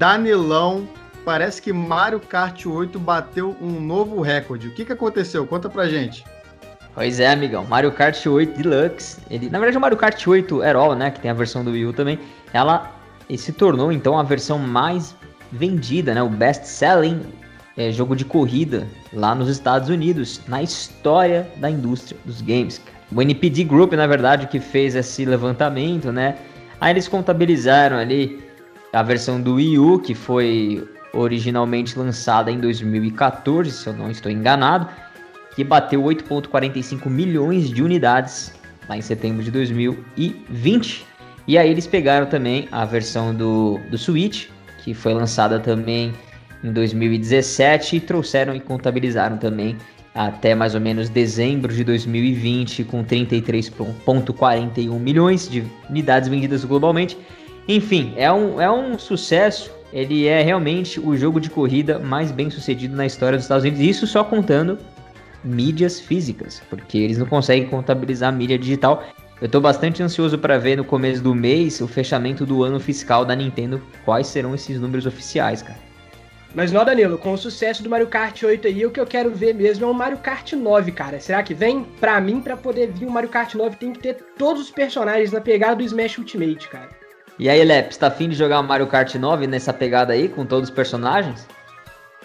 Danilão, parece que Mario Kart 8 bateu um novo recorde. O que, que aconteceu? Conta pra gente. Pois é, amigão. Mario Kart 8 Deluxe. Ele, na verdade, o Mario Kart 8 Aerol, né? Que tem a versão do Wii U também. Ela se tornou, então, a versão mais vendida, né? O best-selling é, jogo de corrida lá nos Estados Unidos, na história da indústria dos games. O NPD Group, na verdade, que fez esse levantamento, né? Aí eles contabilizaram ali a versão do Wii U, que foi originalmente lançada em 2014, se eu não estou enganado, que bateu 8,45 milhões de unidades lá em setembro de 2020. E aí eles pegaram também a versão do, do Switch, que foi lançada também em 2017 e trouxeram e contabilizaram também até mais ou menos dezembro de 2020 com 33,41 milhões de unidades vendidas globalmente. Enfim, é um, é um sucesso. Ele é realmente o jogo de corrida mais bem sucedido na história dos Estados Unidos. Isso só contando mídias físicas, porque eles não conseguem contabilizar a mídia digital. Eu estou bastante ansioso para ver no começo do mês o fechamento do ano fiscal da Nintendo, quais serão esses números oficiais, cara. Mas não, Danilo, com o sucesso do Mario Kart 8 aí, o que eu quero ver mesmo é o Mario Kart 9, cara. Será que vem? Pra mim, para poder vir o Mario Kart 9, tem que ter todos os personagens na pegada do Smash Ultimate, cara. E aí, Leps, tá afim de jogar Mario Kart 9 nessa pegada aí, com todos os personagens?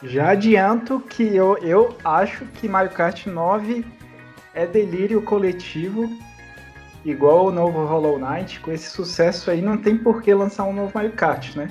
Já adianto que eu, eu acho que Mario Kart 9 é delírio coletivo, igual o novo Hollow Knight. Com esse sucesso aí, não tem por que lançar um novo Mario Kart, né?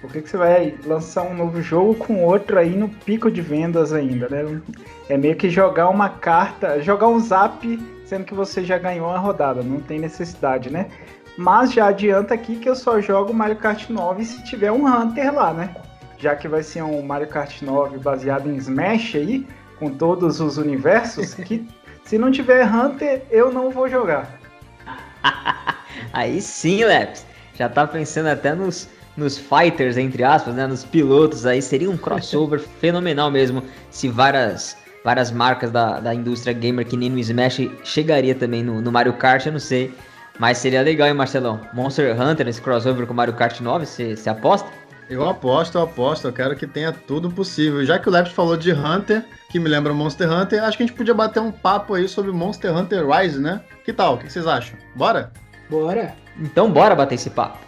Por que, que você vai lançar um novo jogo com outro aí no pico de vendas ainda, né? É meio que jogar uma carta, jogar um zap, sendo que você já ganhou a rodada, não tem necessidade, né? Mas já adianta aqui que eu só jogo Mario Kart 9 se tiver um Hunter lá, né? Já que vai ser um Mario Kart 9 baseado em Smash aí, com todos os universos, que se não tiver Hunter, eu não vou jogar. aí sim, Leps. Já tá pensando até nos nos fighters, entre aspas, né, nos pilotos aí, seria um crossover fenomenal mesmo, se várias, várias marcas da, da indústria gamer que nem no Smash chegaria também no, no Mario Kart, eu não sei, mas seria legal, hein, Marcelão? Monster Hunter nesse crossover com Mario Kart 9, você aposta? Eu aposto, eu aposto, eu quero que tenha tudo possível. Já que o Leps falou de Hunter, que me lembra Monster Hunter, acho que a gente podia bater um papo aí sobre Monster Hunter Rise, né? Que tal? O que vocês acham? Bora? Bora! Então bora bater esse papo.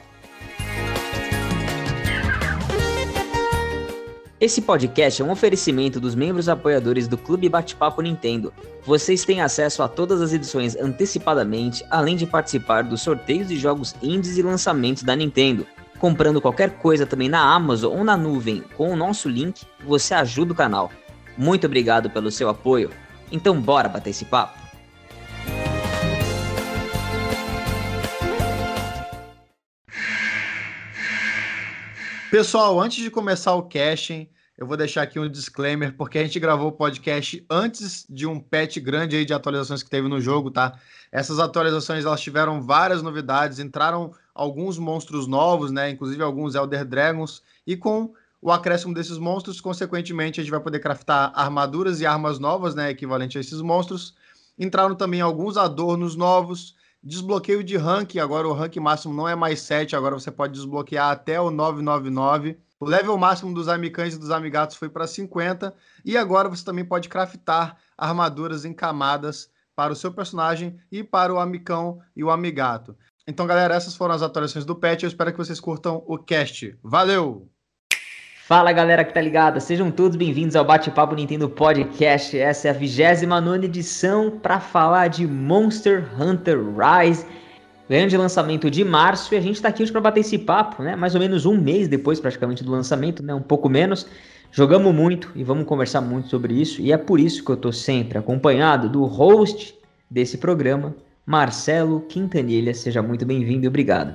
Esse podcast é um oferecimento dos membros apoiadores do Clube Bate-Papo Nintendo. Vocês têm acesso a todas as edições antecipadamente, além de participar dos sorteios de jogos indies e lançamentos da Nintendo. Comprando qualquer coisa também na Amazon ou na nuvem com o nosso link, você ajuda o canal. Muito obrigado pelo seu apoio. Então bora bater esse papo. Pessoal, antes de começar o casting, eu vou deixar aqui um disclaimer, porque a gente gravou o podcast antes de um patch grande aí de atualizações que teve no jogo, tá? Essas atualizações elas tiveram várias novidades, entraram alguns monstros novos, né? Inclusive alguns Elder Dragons, e com o acréscimo desses monstros, consequentemente, a gente vai poder craftar armaduras e armas novas, né? Equivalente a esses monstros. Entraram também alguns adornos novos, desbloqueio de rank, agora o rank máximo não é mais 7, agora você pode desbloquear até o 999. O level máximo dos amicães e dos amigatos foi para 50 e agora você também pode craftar armaduras em camadas para o seu personagem e para o amicão e o amigato. Então, galera, essas foram as atualizações do patch. Eu espero que vocês curtam o cast. Valeu! Fala galera que tá ligada, sejam todos bem-vindos ao Bate-Papo Nintendo Podcast. Essa é a 29 edição para falar de Monster Hunter Rise grande lançamento de março e a gente está aqui hoje para bater esse papo, né? Mais ou menos um mês depois, praticamente, do lançamento, né? Um pouco menos. Jogamos muito e vamos conversar muito sobre isso. E é por isso que eu estou sempre acompanhado do host desse programa, Marcelo Quintanilha. Seja muito bem-vindo e obrigado.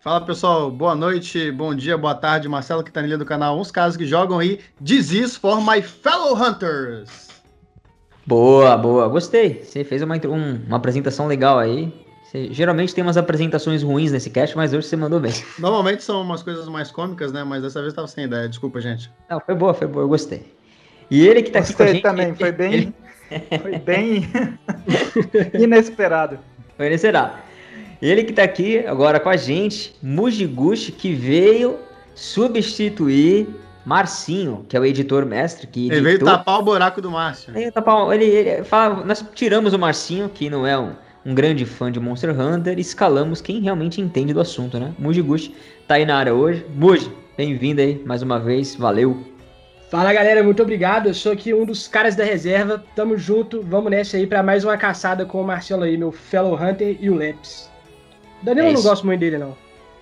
Fala pessoal, boa noite, bom dia, boa tarde. Marcelo Quintanilha do canal Uns Casos que Jogam aí. This is for my fellow hunters. Boa, boa, gostei. Você fez uma, um, uma apresentação legal aí. Você, geralmente tem umas apresentações ruins nesse cast, mas hoje você mandou bem. Normalmente são umas coisas mais cômicas, né? Mas dessa vez tava sem ideia. Desculpa, gente. Não, foi boa, foi boa, eu gostei. E ele que tá gostei aqui com a gente. também, ele, foi bem. Ele... Foi bem inesperado. Foi inesperado. Ele que tá aqui agora com a gente, Mujiguchi, que veio substituir Marcinho, que é o editor mestre. Que ele veio tapar o buraco do Márcio. Ele, tapar, ele, ele fala, nós tiramos o Marcinho, que não é um, um grande fã de Monster Hunter, e escalamos quem realmente entende do assunto, né? Muji Gushi tá aí na área hoje. Muji, bem-vindo aí mais uma vez, valeu. Fala galera, muito obrigado. Eu sou aqui um dos caras da reserva. Tamo junto, vamos nessa aí para mais uma caçada com o Marcelo aí, meu fellow Hunter e o Leps. Danilo é não gosto muito dele, não.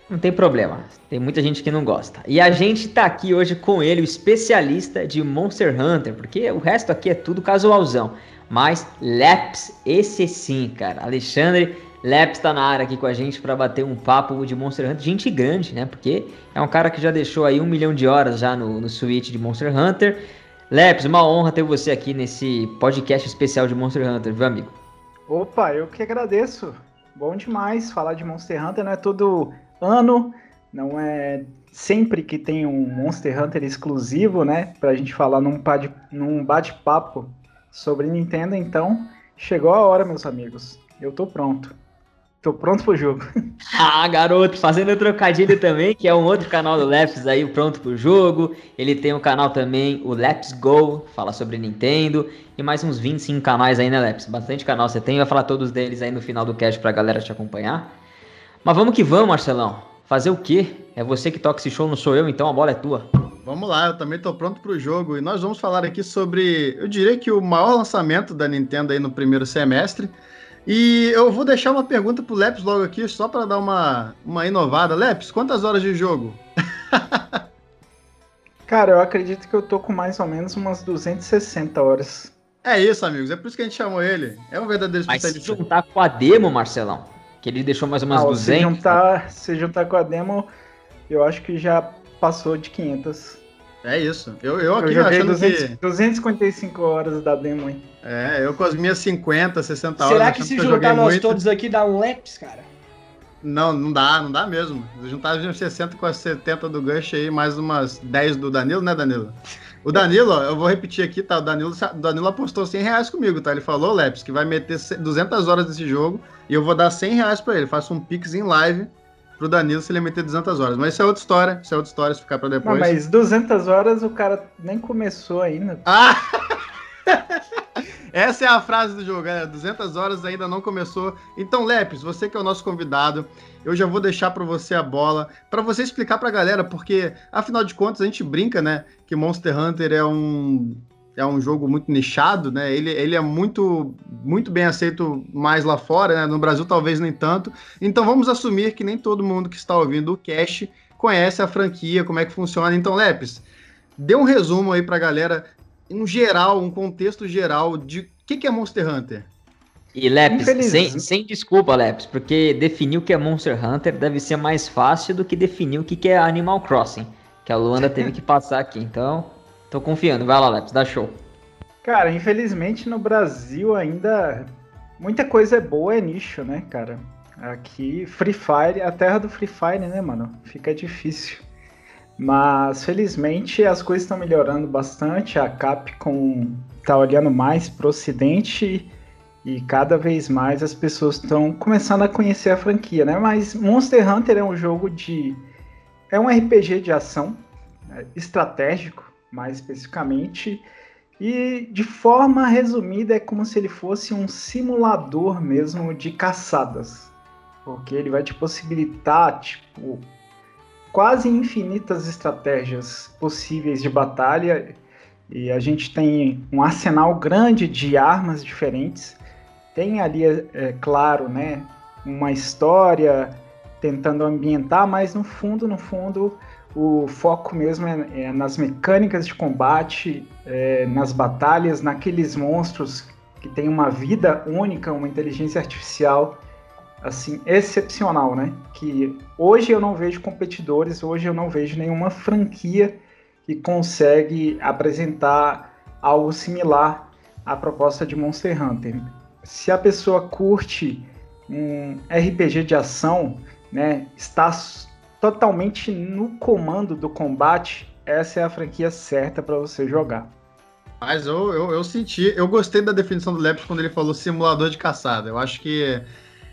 Não tem problema, tem muita gente que não gosta. E a gente tá aqui hoje com ele, o especialista de Monster Hunter, porque o resto aqui é tudo casualzão. Mas Leps, esse sim, cara. Alexandre Leps tá na área aqui com a gente para bater um papo de Monster Hunter. Gente grande, né? Porque é um cara que já deixou aí um milhão de horas já no, no Switch de Monster Hunter. Leps, uma honra ter você aqui nesse podcast especial de Monster Hunter, viu, amigo? Opa, eu que agradeço. Bom demais falar de Monster Hunter, não é todo ano, não é sempre que tem um Monster Hunter exclusivo, né? Pra gente falar num, num bate-papo sobre Nintendo, então chegou a hora, meus amigos. Eu tô pronto. Tô pronto pro jogo. ah, garoto, fazendo trocadilho também, que é um outro canal do Leps aí, o Pronto pro Jogo. Ele tem um canal também, o Leps Go, fala sobre Nintendo. E mais uns 25 canais aí, né, Leps? Bastante canal você tem, vai falar todos deles aí no final do cast pra galera te acompanhar. Mas vamos que vamos, Marcelão. Fazer o quê? É você que toca esse show, não sou eu, então a bola é tua. Vamos lá, eu também tô pronto pro jogo. E nós vamos falar aqui sobre, eu diria que o maior lançamento da Nintendo aí no primeiro semestre e eu vou deixar uma pergunta pro Leps logo aqui, só para dar uma, uma inovada. Leps, quantas horas de jogo? Cara, eu acredito que eu tô com mais ou menos umas 260 horas. É isso, amigos. É por isso que a gente chamou ele. É um verdadeiro especialista. Mas se juntar com a demo, Marcelão, que ele deixou mais ou menos ah, 200... Se juntar, se juntar com a demo, eu acho que já passou de 500. É isso. Eu, eu aqui eu joguei achando 200, que... 255 horas da demo, hein? É, eu com as minhas 50, 60 horas. Será que se juntar nós muito... todos aqui dá um laps, cara? Não, não dá, não dá mesmo. Juntar as 60 com as 70 do Gush aí, mais umas 10 do Danilo, né, Danilo? O Danilo, ó, eu vou repetir aqui, tá? O Danilo, o Danilo apostou 100 reais comigo, tá? Ele falou, Leps, que vai meter 200 horas desse jogo e eu vou dar 100 reais pra ele. Faço um pix em live pro Danilo se ele meter 200 horas. Mas isso é outra história, isso é outra história, se ficar pra depois. Não, mas 200 horas o cara nem começou ainda. Ah! Essa é a frase do jogo, galera. 200 horas ainda não começou. Então, Lepes, você que é o nosso convidado, eu já vou deixar para você a bola, para você explicar para a galera, porque afinal de contas a gente brinca, né, que Monster Hunter é um é um jogo muito nichado, né? Ele, ele é muito, muito bem aceito mais lá fora, né? No Brasil talvez nem tanto. Então vamos assumir que nem todo mundo que está ouvindo o cast conhece a franquia, como é que funciona. Então, Lepes, dê um resumo aí pra galera, um geral, um contexto geral de o que, que é Monster Hunter. E Lepes, sem, sem desculpa, Lepes, porque definir o que é Monster Hunter deve ser mais fácil do que definir o que é Animal Crossing, que a Luanda teve que passar aqui. Então, Tô confiando. Vai lá, Leps, dá show. Cara, infelizmente no Brasil ainda muita coisa é boa é nicho, né, cara? Aqui, Free Fire, a terra do Free Fire, né, mano? Fica difícil. Mas felizmente as coisas estão melhorando bastante. A Capcom tá olhando mais pro ocidente e cada vez mais as pessoas estão começando a conhecer a franquia, né? Mas Monster Hunter é um jogo de. É um RPG de ação é, estratégico mais especificamente. E de forma resumida, é como se ele fosse um simulador mesmo de caçadas. Porque ele vai te possibilitar, tipo, quase infinitas estratégias possíveis de batalha. E a gente tem um arsenal grande de armas diferentes. Tem ali, é, é claro, né, uma história tentando ambientar, mas no fundo, no fundo, o foco mesmo é, é nas mecânicas de combate, é, nas batalhas, naqueles monstros que têm uma vida única, uma inteligência artificial assim excepcional, né? Que hoje eu não vejo competidores, hoje eu não vejo nenhuma franquia que consegue apresentar algo similar à proposta de Monster Hunter. Se a pessoa curte um RPG de ação, né, está totalmente no comando do combate, essa é a franquia certa para você jogar. Mas eu, eu, eu, senti, eu gostei da definição do Leps quando ele falou simulador de caçada. Eu acho que é,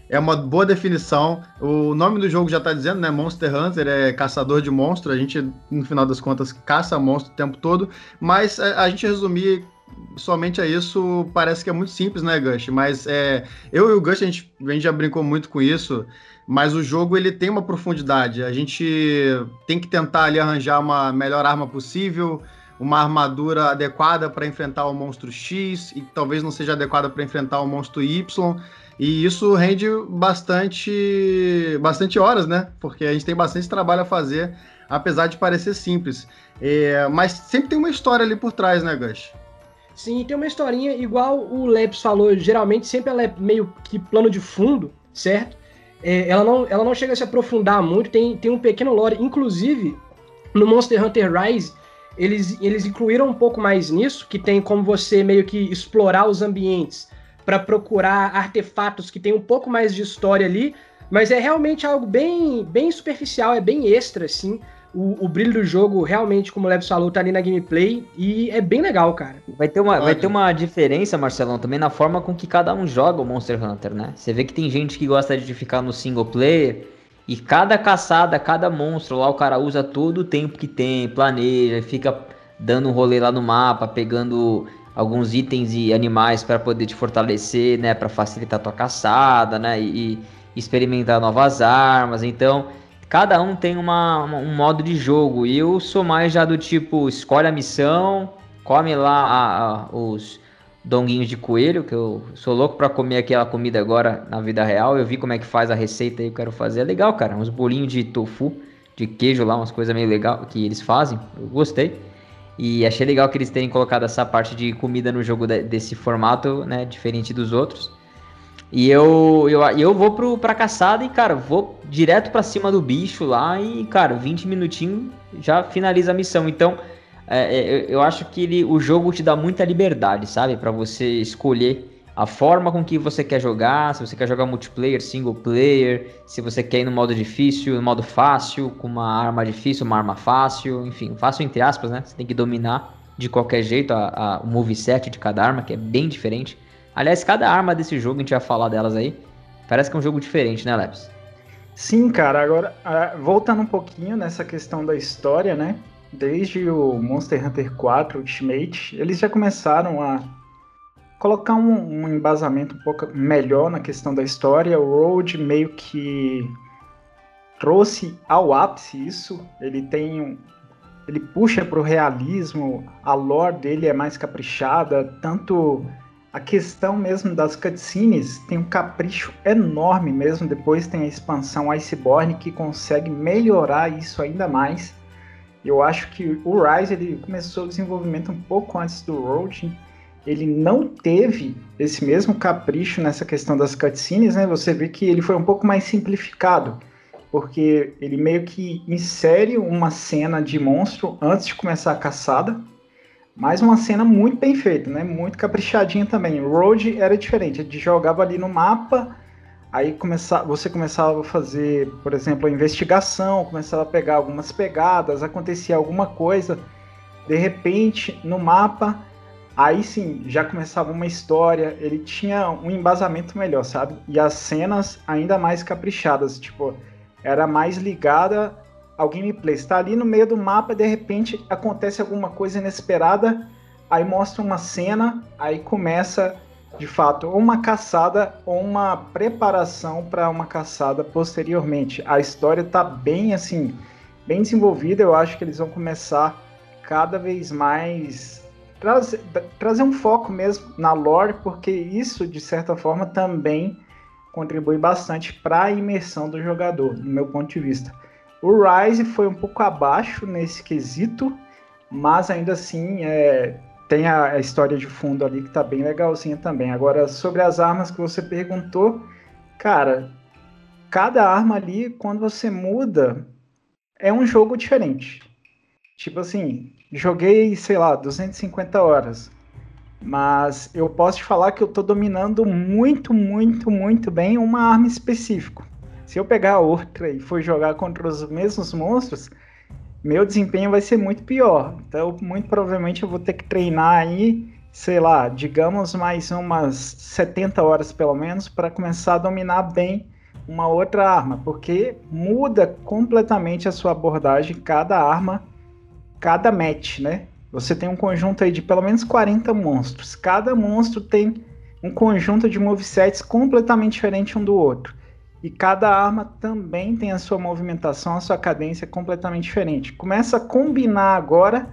é uma boa definição. O nome do jogo já está dizendo, né? Monster Hunter é caçador de monstro. A gente, no final das contas, caça monstro o tempo todo. Mas a, a gente resumir somente a isso parece que é muito simples, né, Gush? Mas é, eu e o Gush, a gente, a gente já brincou muito com isso. Mas o jogo ele tem uma profundidade. A gente tem que tentar ali arranjar uma melhor arma possível, uma armadura adequada para enfrentar o monstro X e talvez não seja adequada para enfrentar o monstro Y. E isso rende bastante, bastante horas, né? Porque a gente tem bastante trabalho a fazer, apesar de parecer simples. É, mas sempre tem uma história ali por trás, né, Gus? Sim, tem uma historinha, igual o Leps falou, geralmente sempre ela é meio que plano de fundo, certo? É, ela, não, ela não chega a se aprofundar muito, tem, tem um pequeno lore, inclusive no Monster Hunter Rise, eles, eles incluíram um pouco mais nisso, que tem como você meio que explorar os ambientes para procurar artefatos que tem um pouco mais de história ali, mas é realmente algo bem, bem superficial, é bem extra, assim. O, o brilho do jogo, realmente, como o Leves falou, tá ali na gameplay e é bem legal, cara. Vai ter, uma, vai ter uma diferença, Marcelão, também na forma com que cada um joga o Monster Hunter, né? Você vê que tem gente que gosta de ficar no single player e cada caçada, cada monstro lá, o cara usa todo o tempo que tem, planeja, fica dando um rolê lá no mapa, pegando alguns itens e animais para poder te fortalecer, né, para facilitar a tua caçada, né, e, e, experimentar novas armas. Então, cada um tem uma, um modo de jogo. E eu sou mais já do tipo, escolhe a missão, come lá a, a, os donguinhos de coelho, que eu sou louco para comer aquela comida agora na vida real. Eu vi como é que faz a receita e eu quero fazer. É legal, cara, uns bolinhos de tofu, de queijo lá, umas coisas meio legal que eles fazem. Eu gostei. E achei legal que eles tenham colocado essa parte de comida no jogo de, desse formato, né? Diferente dos outros. E eu, eu, eu vou pro, pra caçada e, cara, vou direto para cima do bicho lá e, cara, 20 minutinhos já finaliza a missão. Então, é, é, eu acho que ele, o jogo te dá muita liberdade, sabe? para você escolher a forma com que você quer jogar, se você quer jogar multiplayer, single player, se você quer ir no modo difícil, no modo fácil, com uma arma difícil, uma arma fácil, enfim, fácil entre aspas, né? Você tem que dominar de qualquer jeito a, a, o moveset de cada arma, que é bem diferente. Aliás, cada arma desse jogo, a gente vai falar delas aí, parece que é um jogo diferente, né, Leps? Sim, cara, agora, voltando um pouquinho nessa questão da história, né? Desde o Monster Hunter 4 Ultimate, eles já começaram a colocar um, um, embasamento um pouco melhor na questão da história. O Road meio que trouxe ao ápice isso. Ele tem um, ele puxa para o realismo, a lore dele é mais caprichada, tanto a questão mesmo das cutscenes tem um capricho enorme mesmo. Depois tem a expansão Iceborne que consegue melhorar isso ainda mais. Eu acho que o Rise ele começou o desenvolvimento um pouco antes do Road ele não teve esse mesmo capricho nessa questão das cutscenes, né? Você vê que ele foi um pouco mais simplificado, porque ele meio que insere uma cena de monstro antes de começar a caçada, mas uma cena muito bem feita, né? Muito caprichadinha também. Road era diferente, a gente jogava ali no mapa, aí começava, você começava a fazer, por exemplo, a investigação, começava a pegar algumas pegadas, acontecia alguma coisa, de repente no mapa Aí sim, já começava uma história, ele tinha um embasamento melhor, sabe? E as cenas ainda mais caprichadas, tipo, era mais ligada ao gameplay. Está ali no meio do mapa, de repente acontece alguma coisa inesperada, aí mostra uma cena, aí começa de fato uma caçada ou uma preparação para uma caçada posteriormente. A história tá bem assim, bem desenvolvida, eu acho que eles vão começar cada vez mais trazer, trazer um foco mesmo na lore, porque isso, de certa forma, também contribui bastante para a imersão do jogador, no meu ponto de vista. O Rise foi um pouco abaixo nesse quesito, mas ainda assim é, tem a, a, história de fundo ali que tá bem legalzinha também. Agora, sobre as armas que você perguntou, cara, cada arma ali, quando você muda, é um jogo diferente. Tipo assim, joguei, sei lá, 250 horas. Mas eu posso te falar que eu tô dominando muito, muito, muito bem uma arma específica. Se eu pegar outra e for jogar contra os mesmos monstros, meu desempenho vai ser muito pior. Então, muito provavelmente eu vou ter que treinar aí sei lá, digamos mais umas 70 horas pelo menos para começar a dominar bem uma outra arma, porque muda completamente a sua abordagem cada arma, cada match, né? Você tem um conjunto aí de pelo menos 40 monstros. Cada monstro tem um conjunto de movesets completamente diferente um do outro. E cada arma também tem a sua movimentação, a sua cadência completamente diferente. Começa a combinar agora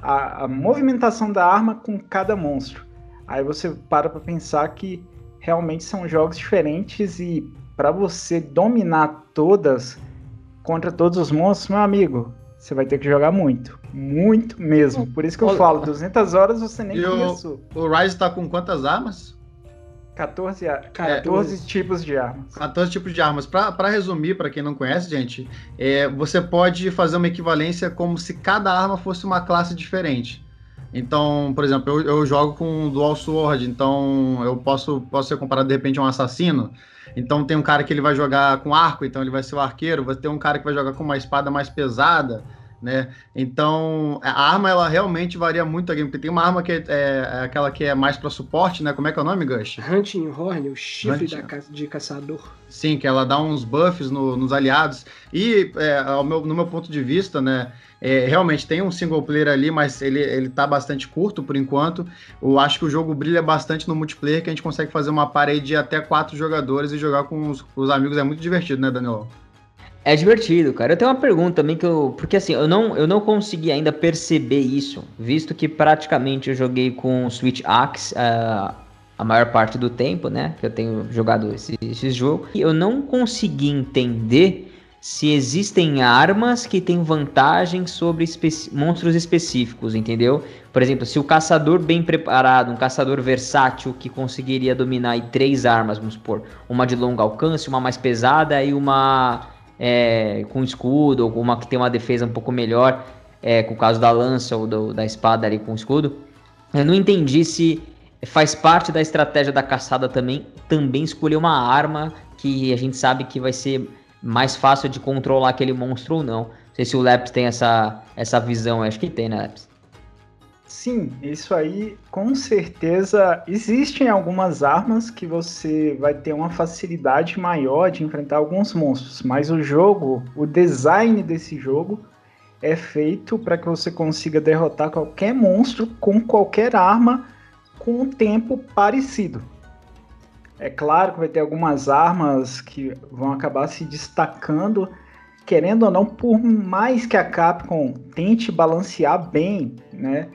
a, a movimentação da arma com cada monstro. Aí você para para pensar que realmente são jogos diferentes e para você dominar todas contra todos os monstros, meu amigo, você vai ter que jogar muito. Muito mesmo. Por isso que eu falo, 200 horas você nem e começou. O, o Rise tá com quantas armas? 14, 14 é, tipos de armas. 14 tipos de armas. Para resumir, para quem não conhece, gente, é, você pode fazer uma equivalência como se cada arma fosse uma classe diferente. Então, por exemplo, eu, eu jogo com Dual Sword, então eu posso, posso ser comparado de repente a um assassino. Então tem um cara que ele vai jogar com arco, então ele vai ser o arqueiro. Vai ter um cara que vai jogar com uma espada mais pesada né? Então, a arma ela realmente varia muito aqui, porque tem uma arma que é, é aquela que é mais para suporte, né? Como é que é o nome, Gush? Hunting Horn, o chifre da de caçador. Sim, que ela dá uns buffs no, nos aliados. E, é, meu, no meu ponto de vista, né? É, realmente tem um single player ali, mas ele, ele tá bastante curto por enquanto. Eu acho que o jogo brilha bastante no multiplayer, que a gente consegue fazer uma parede de até quatro jogadores e jogar com os, com os amigos. É muito divertido, né, Daniel? É divertido, cara. Eu tenho uma pergunta também que eu. Porque assim, eu não, eu não consegui ainda perceber isso, visto que praticamente eu joguei com Switch Axe uh, a maior parte do tempo, né? Que eu tenho jogado esse, esse jogo. E eu não consegui entender se existem armas que têm vantagem sobre especi monstros específicos, entendeu? Por exemplo, se o caçador bem preparado, um caçador versátil que conseguiria dominar três armas, vamos supor, uma de longo alcance, uma mais pesada e uma é, com escudo, ou uma que tem uma defesa um pouco melhor, é, com o caso da lança ou do, da espada ali com escudo. Eu não entendi se faz parte da estratégia da caçada também, também escolher uma arma que a gente sabe que vai ser mais fácil de controlar aquele monstro ou não. Não sei se o Leps tem essa, essa visão, acho que tem, né, Leps? Sim, isso aí com certeza existem algumas armas que você vai ter uma facilidade maior de enfrentar alguns monstros, mas o jogo, o design desse jogo é feito para que você consiga derrotar qualquer monstro com qualquer arma com um tempo parecido. É claro que vai ter algumas armas que vão acabar se destacando, querendo ou não, por mais que a Capcom tente balancear bem, né?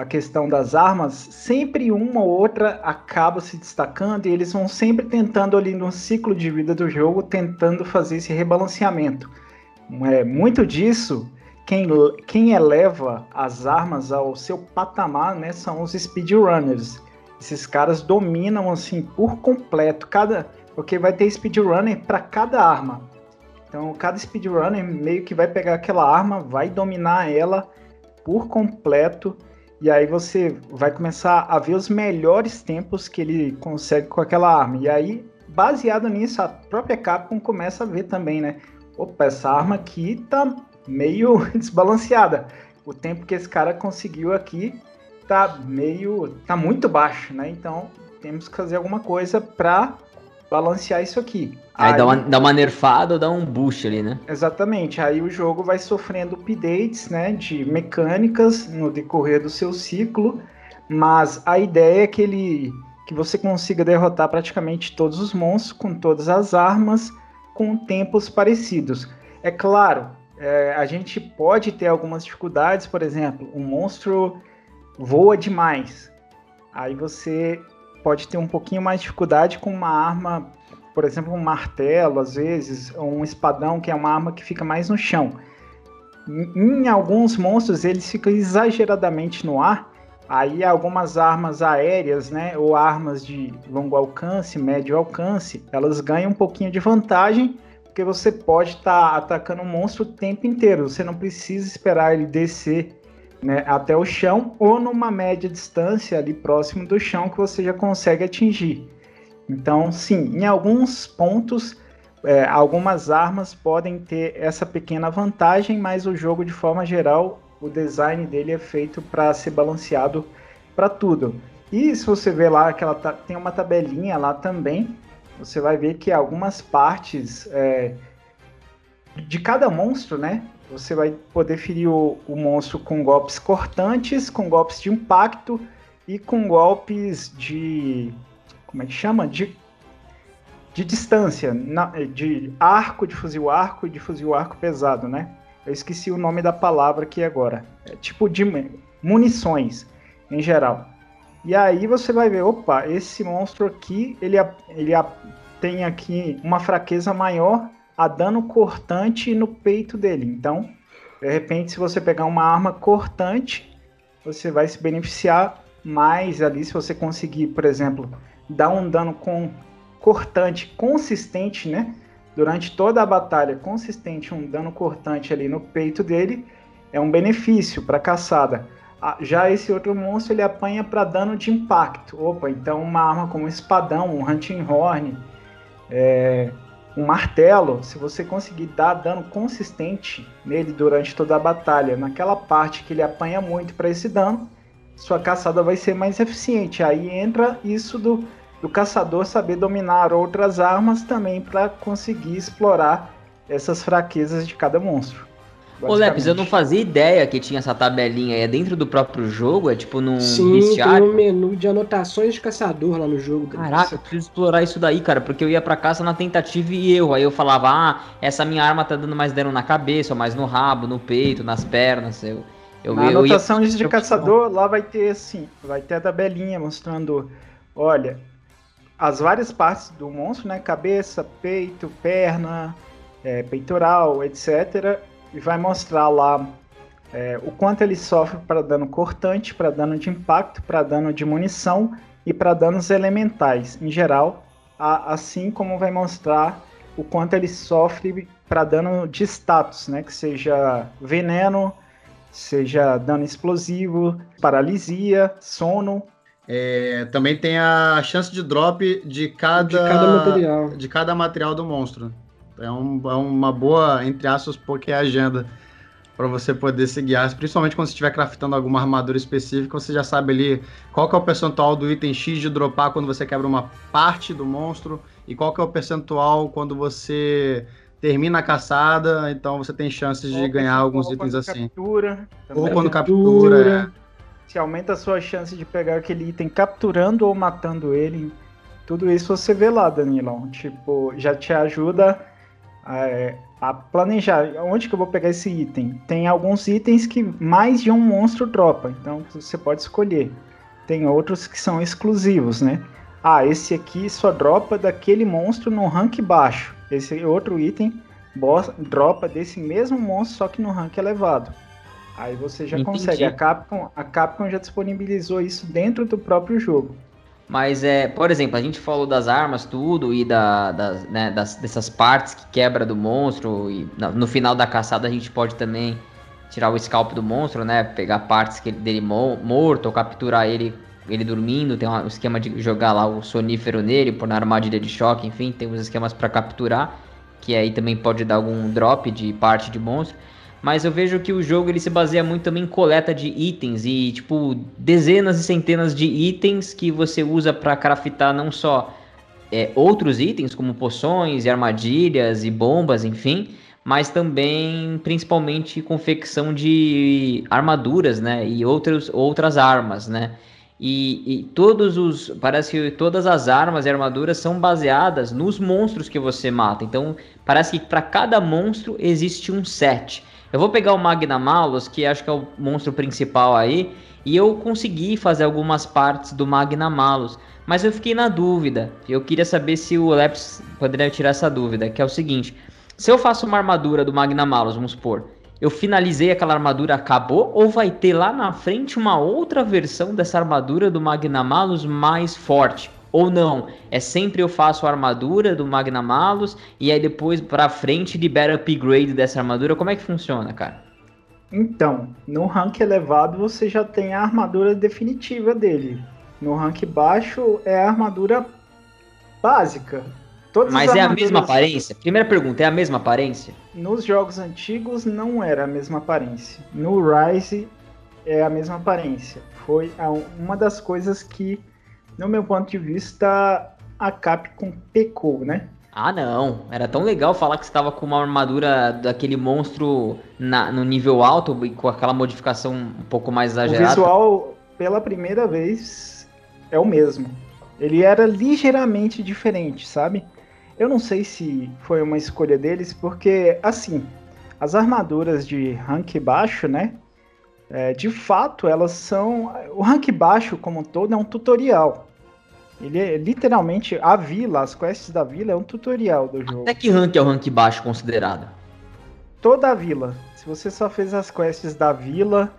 A questão das armas, sempre uma ou outra acaba se destacando e eles vão sempre tentando ali no ciclo de vida do jogo, tentando fazer esse rebalanceamento. É, muito disso, quem, quem eleva as armas ao seu patamar né, são os speedrunners. Esses caras dominam assim por completo, cada porque vai ter speedrunner para cada arma. Então, cada speedrunner meio que vai pegar aquela arma, vai dominar ela por completo e aí você vai começar a ver os melhores tempos que ele consegue com aquela arma. E aí, baseado nisso, a própria Capcom começa a ver também, né? Opa, essa arma aqui tá meio desbalanceada. O tempo que esse cara conseguiu aqui tá meio. tá muito baixo, né? Então temos que fazer alguma coisa para balancear isso aqui. Aí, aí dá, uma, dá uma nerfada ou dá um boost ali, né? Exatamente. Aí o jogo vai sofrendo updates, né, de mecânicas no decorrer do seu ciclo, mas a ideia é que ele que você consiga derrotar praticamente todos os monstros com todas as armas com tempos parecidos. É claro, é, a gente pode ter algumas dificuldades, por exemplo, um monstro voa demais. Aí você pode ter um pouquinho mais de dificuldade com uma arma, por exemplo, um martelo, às vezes, ou um espadão, que é uma arma que fica mais no chão. Em, em alguns monstros, eles ficam exageradamente no ar, aí algumas armas aéreas, né, ou armas de longo alcance, médio alcance, elas ganham um pouquinho de vantagem, porque você pode estar tá atacando um monstro o tempo inteiro, você não precisa esperar ele descer né, até o chão ou numa média distância ali próximo do chão que você já consegue atingir. Então, sim, em alguns pontos, é, algumas armas podem ter essa pequena vantagem, mas o jogo, de forma geral, o design dele é feito para ser balanceado para tudo. E se você ver lá que ela tá, tem uma tabelinha lá também, você vai ver que algumas partes é, de cada monstro, né? Você vai poder ferir o, o, monstro com golpes cortantes, com golpes de impacto e com golpes de. Como é que chama? De, de distância, de arco, de fuzil arco e de fuzil arco pesado, né? Eu esqueci o nome da palavra aqui agora. É tipo de munições em geral. E aí você vai ver, opa, esse monstro aqui, ele, ele tem aqui uma fraqueza maior a dano cortante no peito dele. Então, de repente, se você pegar uma arma cortante, você vai se beneficiar mais ali se você conseguir, por exemplo, dar um dano com cortante consistente, né? Durante toda a batalha, consistente, um dano cortante ali no peito dele, é um benefício para caçada. Ah, já esse outro monstro ele apanha para dano de impacto. Opa, então uma arma como espadão, um hunting horn, é, um martelo, se você conseguir dar dano consistente nele durante toda a batalha, naquela parte que ele apanha muito para esse dano, sua caçada vai ser mais eficiente. Aí entra isso do, do caçador saber dominar outras armas também para conseguir explorar essas fraquezas de cada monstro. Ô, Lepes, eu não fazia ideia que tinha essa tabelinha. É dentro do próprio jogo? É tipo num Sim, vestiário? tem um menu de anotações de caçador lá no jogo. Caraca, eu preciso explorar isso daí, cara, porque eu ia pra caça na tentativa e erro. Aí eu falava, ah, essa minha arma tá dando mais dano na cabeça, ou mais no rabo, no peito, nas pernas. Eu, eu, na eu anotação ia... de caçador, lá vai ter assim, vai ter a tabelinha mostrando, olha, as várias partes do monstro, né? Cabeça, peito, perna, é, peitoral, etc e vai mostrar lá é, o quanto ele sofre para dano cortante, para dano de impacto, para dano de munição e para danos elementais em geral, a, assim como vai mostrar o quanto ele sofre para dano de status, né, que seja veneno, seja dano explosivo, paralisia, sono. É, também tem a chance de drop de cada, de cada material, de cada material do monstro. É, um, é uma boa, entre aspas, porque é agenda para você poder se guiar, principalmente quando você estiver craftando alguma armadura específica, você já sabe ali qual que é o percentual do item X de dropar quando você quebra uma parte do monstro e qual que é o percentual quando você termina a caçada, então você tem chances de ganhar alguns itens assim. Captura, ou quando captura. captura é. Se aumenta a sua chance de pegar aquele item capturando ou matando ele. Tudo isso você vê lá, Danilão. Tipo, já te ajuda é, a planejar onde que eu vou pegar esse item. Tem alguns itens que mais de um monstro dropa, então você pode escolher. Tem outros que são exclusivos, né? Ah, esse aqui só dropa daquele monstro no rank baixo. Esse outro item boss, dropa desse mesmo monstro, só que no rank elevado. Aí você já Entendi. consegue. A Capcom, a Capcom já disponibilizou isso dentro do próprio jogo. Mas, é, por exemplo, a gente falou das armas, tudo, e da, das, né, das, dessas partes que quebra do monstro, e no final da caçada a gente pode também tirar o scalp do monstro, né? Pegar partes que, dele morto, ou capturar ele, ele dormindo, tem um esquema de jogar lá o sonífero nele, pôr na armadilha de choque, enfim, tem uns esquemas para capturar, que aí também pode dar algum drop de parte de monstro mas eu vejo que o jogo ele se baseia muito também em coleta de itens e tipo dezenas e centenas de itens que você usa para craftar não só é, outros itens como poções e armadilhas e bombas, enfim, mas também principalmente confecção de armaduras, né, e outros, outras armas, né. E, e, todos os. Parece que todas as armas e armaduras são baseadas nos monstros que você mata. Então, parece que para cada monstro existe um set. Eu vou pegar o Magnamalos, que acho que é o monstro principal aí, e eu consegui fazer algumas partes do Magnamalos, mas eu fiquei na dúvida. Eu queria saber se o Leps poderia tirar essa dúvida, que é o seguinte: se eu faço uma armadura do Magnamalos, vamos supor, eu finalizei aquela armadura, acabou, ou vai ter lá na frente uma outra versão dessa armadura do Magnamalos mais forte? Ou não, é sempre eu faço a armadura do Magnamalos e aí depois pra frente libera upgrade dessa armadura. Como é que funciona, cara? Então, no rank elevado você já tem a armadura definitiva dele. No rank baixo é a armadura básica. Todas Mas é a mesma aparência? Primeira pergunta, é a mesma aparência? Nos jogos antigos não era a mesma aparência. No Rise é a mesma aparência. Foi uma das coisas que, no meu ponto de vista, a Capcom pecou, né? Ah, não. Era tão legal falar que estava com uma armadura daquele monstro na, no nível alto e com aquela modificação um pouco mais exagerada. O visual, pela primeira vez, é o mesmo. Ele era ligeiramente diferente, sabe? Eu não sei se foi uma escolha deles, porque, assim, as armaduras de rank baixo, né? É, de fato, elas são. O rank baixo, como um todo, é um tutorial. Ele é literalmente a vila, as quests da vila é um tutorial do jogo. Até que rank é o rank baixo considerado? Toda a vila. Se você só fez as quests da vila,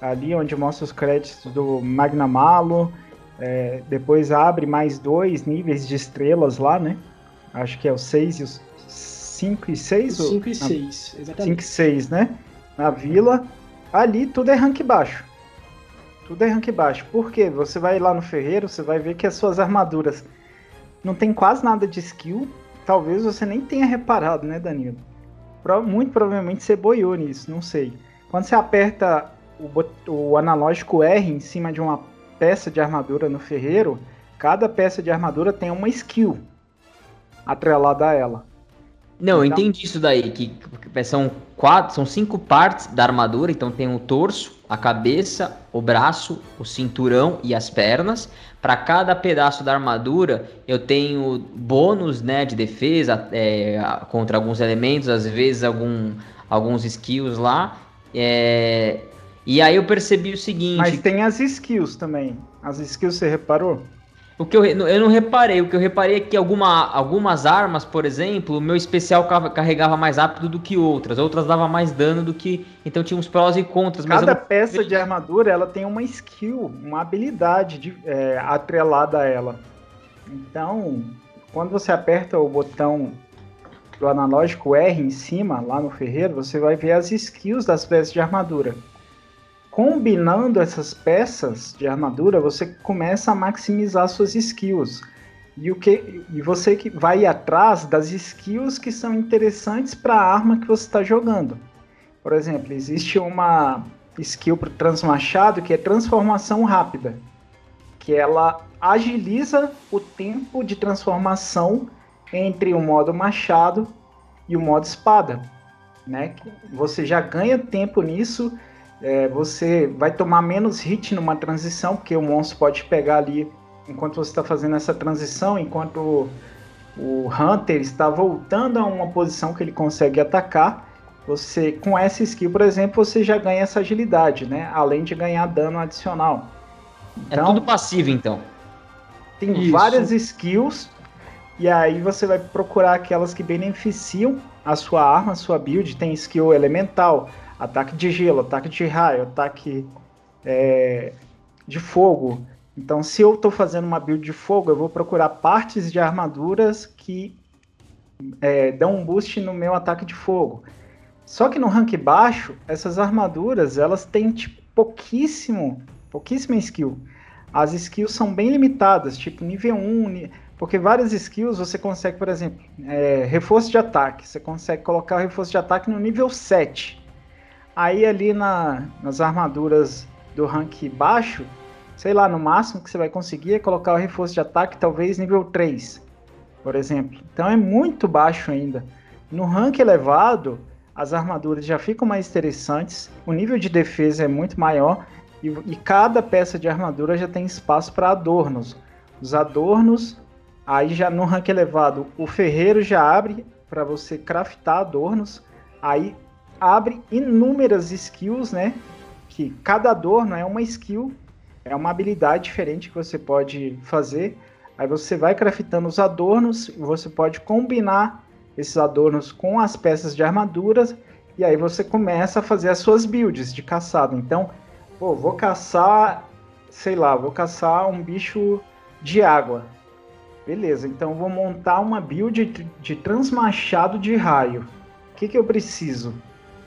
ali onde mostra os créditos do Magnamalo, é, depois abre mais dois níveis de estrelas lá, né? Acho que é o 6 e os 5 e 6? 5 e 6, exatamente. 5 e 6, né? Na vila. Ali tudo é rank baixo. Tudo é rank baixo. Por quê? Você vai lá no ferreiro, você vai ver que as suas armaduras não tem quase nada de skill. Talvez você nem tenha reparado, né, Danilo? Muito provavelmente você boiou nisso, não sei. Quando você aperta o, o analógico R em cima de uma peça de armadura no ferreiro, cada peça de armadura tem uma skill atrelada a ela. Não, então... eu entendi isso daí, que são quatro, são cinco partes da armadura, então tem o torso, a cabeça, o braço, o cinturão e as pernas. Para cada pedaço da armadura, eu tenho bônus, né, de defesa é, contra alguns elementos, às vezes algum, alguns skills lá. É, e aí eu percebi o seguinte. Mas tem as skills também. As skills você reparou? O que eu, eu não reparei, o que eu reparei é que alguma, algumas armas, por exemplo, o meu especial carregava mais rápido do que outras, outras dava mais dano do que. Então tinha uns prós e contras. Cada peça de armadura ela tem uma skill, uma habilidade de, é, atrelada a ela. Então, quando você aperta o botão do analógico R em cima, lá no ferreiro, você vai ver as skills das peças de armadura combinando essas peças de armadura, você começa a maximizar suas skills. E, o que, e você que vai atrás das skills que são interessantes para a arma que você está jogando. Por exemplo, existe uma skill para transmachado que é transformação rápida, que ela agiliza o tempo de transformação entre o modo machado e o modo espada. Né? Você já ganha tempo nisso é, você vai tomar menos hit numa transição, porque o monstro pode pegar ali enquanto você está fazendo essa transição, enquanto o Hunter está voltando a uma posição que ele consegue atacar. Você, com essa skill, por exemplo, você já ganha essa agilidade, né? Além de ganhar dano adicional. É então, é tudo passivo, então. Tem Isso. várias skills, e aí você vai procurar aquelas que beneficiam a sua arma, a sua build. Tem skill elemental, ataque de gelo, ataque de raio, ataque é, de fogo. Então, se eu estou fazendo uma build de fogo, eu vou procurar partes de armaduras que é, dão um boost no meu ataque de fogo. Só que no rank baixo, essas armaduras elas têm tipo, pouquíssimo, pouquíssima skill. As skills são bem limitadas, tipo nível 1, porque várias skills você consegue, por exemplo, é, reforço de ataque. Você consegue colocar o reforço de ataque no nível 7. Aí ali na, nas armaduras do rank baixo, sei lá, no máximo que você vai conseguir é colocar o reforço de ataque talvez nível 3, por exemplo. Então é muito baixo ainda. No rank elevado, as armaduras já ficam mais interessantes, o nível de defesa é muito maior e, e cada peça de armadura já tem espaço para adornos. Os adornos, aí já no rank elevado, o ferreiro já abre para você craftar adornos. Aí abre inúmeras skills, né? Que cada adorno é uma skill, é uma habilidade diferente que você pode fazer. Aí você vai craftando os adornos, você pode combinar esses adornos com as peças de armaduras e aí você começa a fazer as suas builds de caçado. Então, pô, vou caçar, sei lá, vou caçar um bicho de água. Beleza, então vou montar uma build de transmachado de raio. O que, que eu preciso?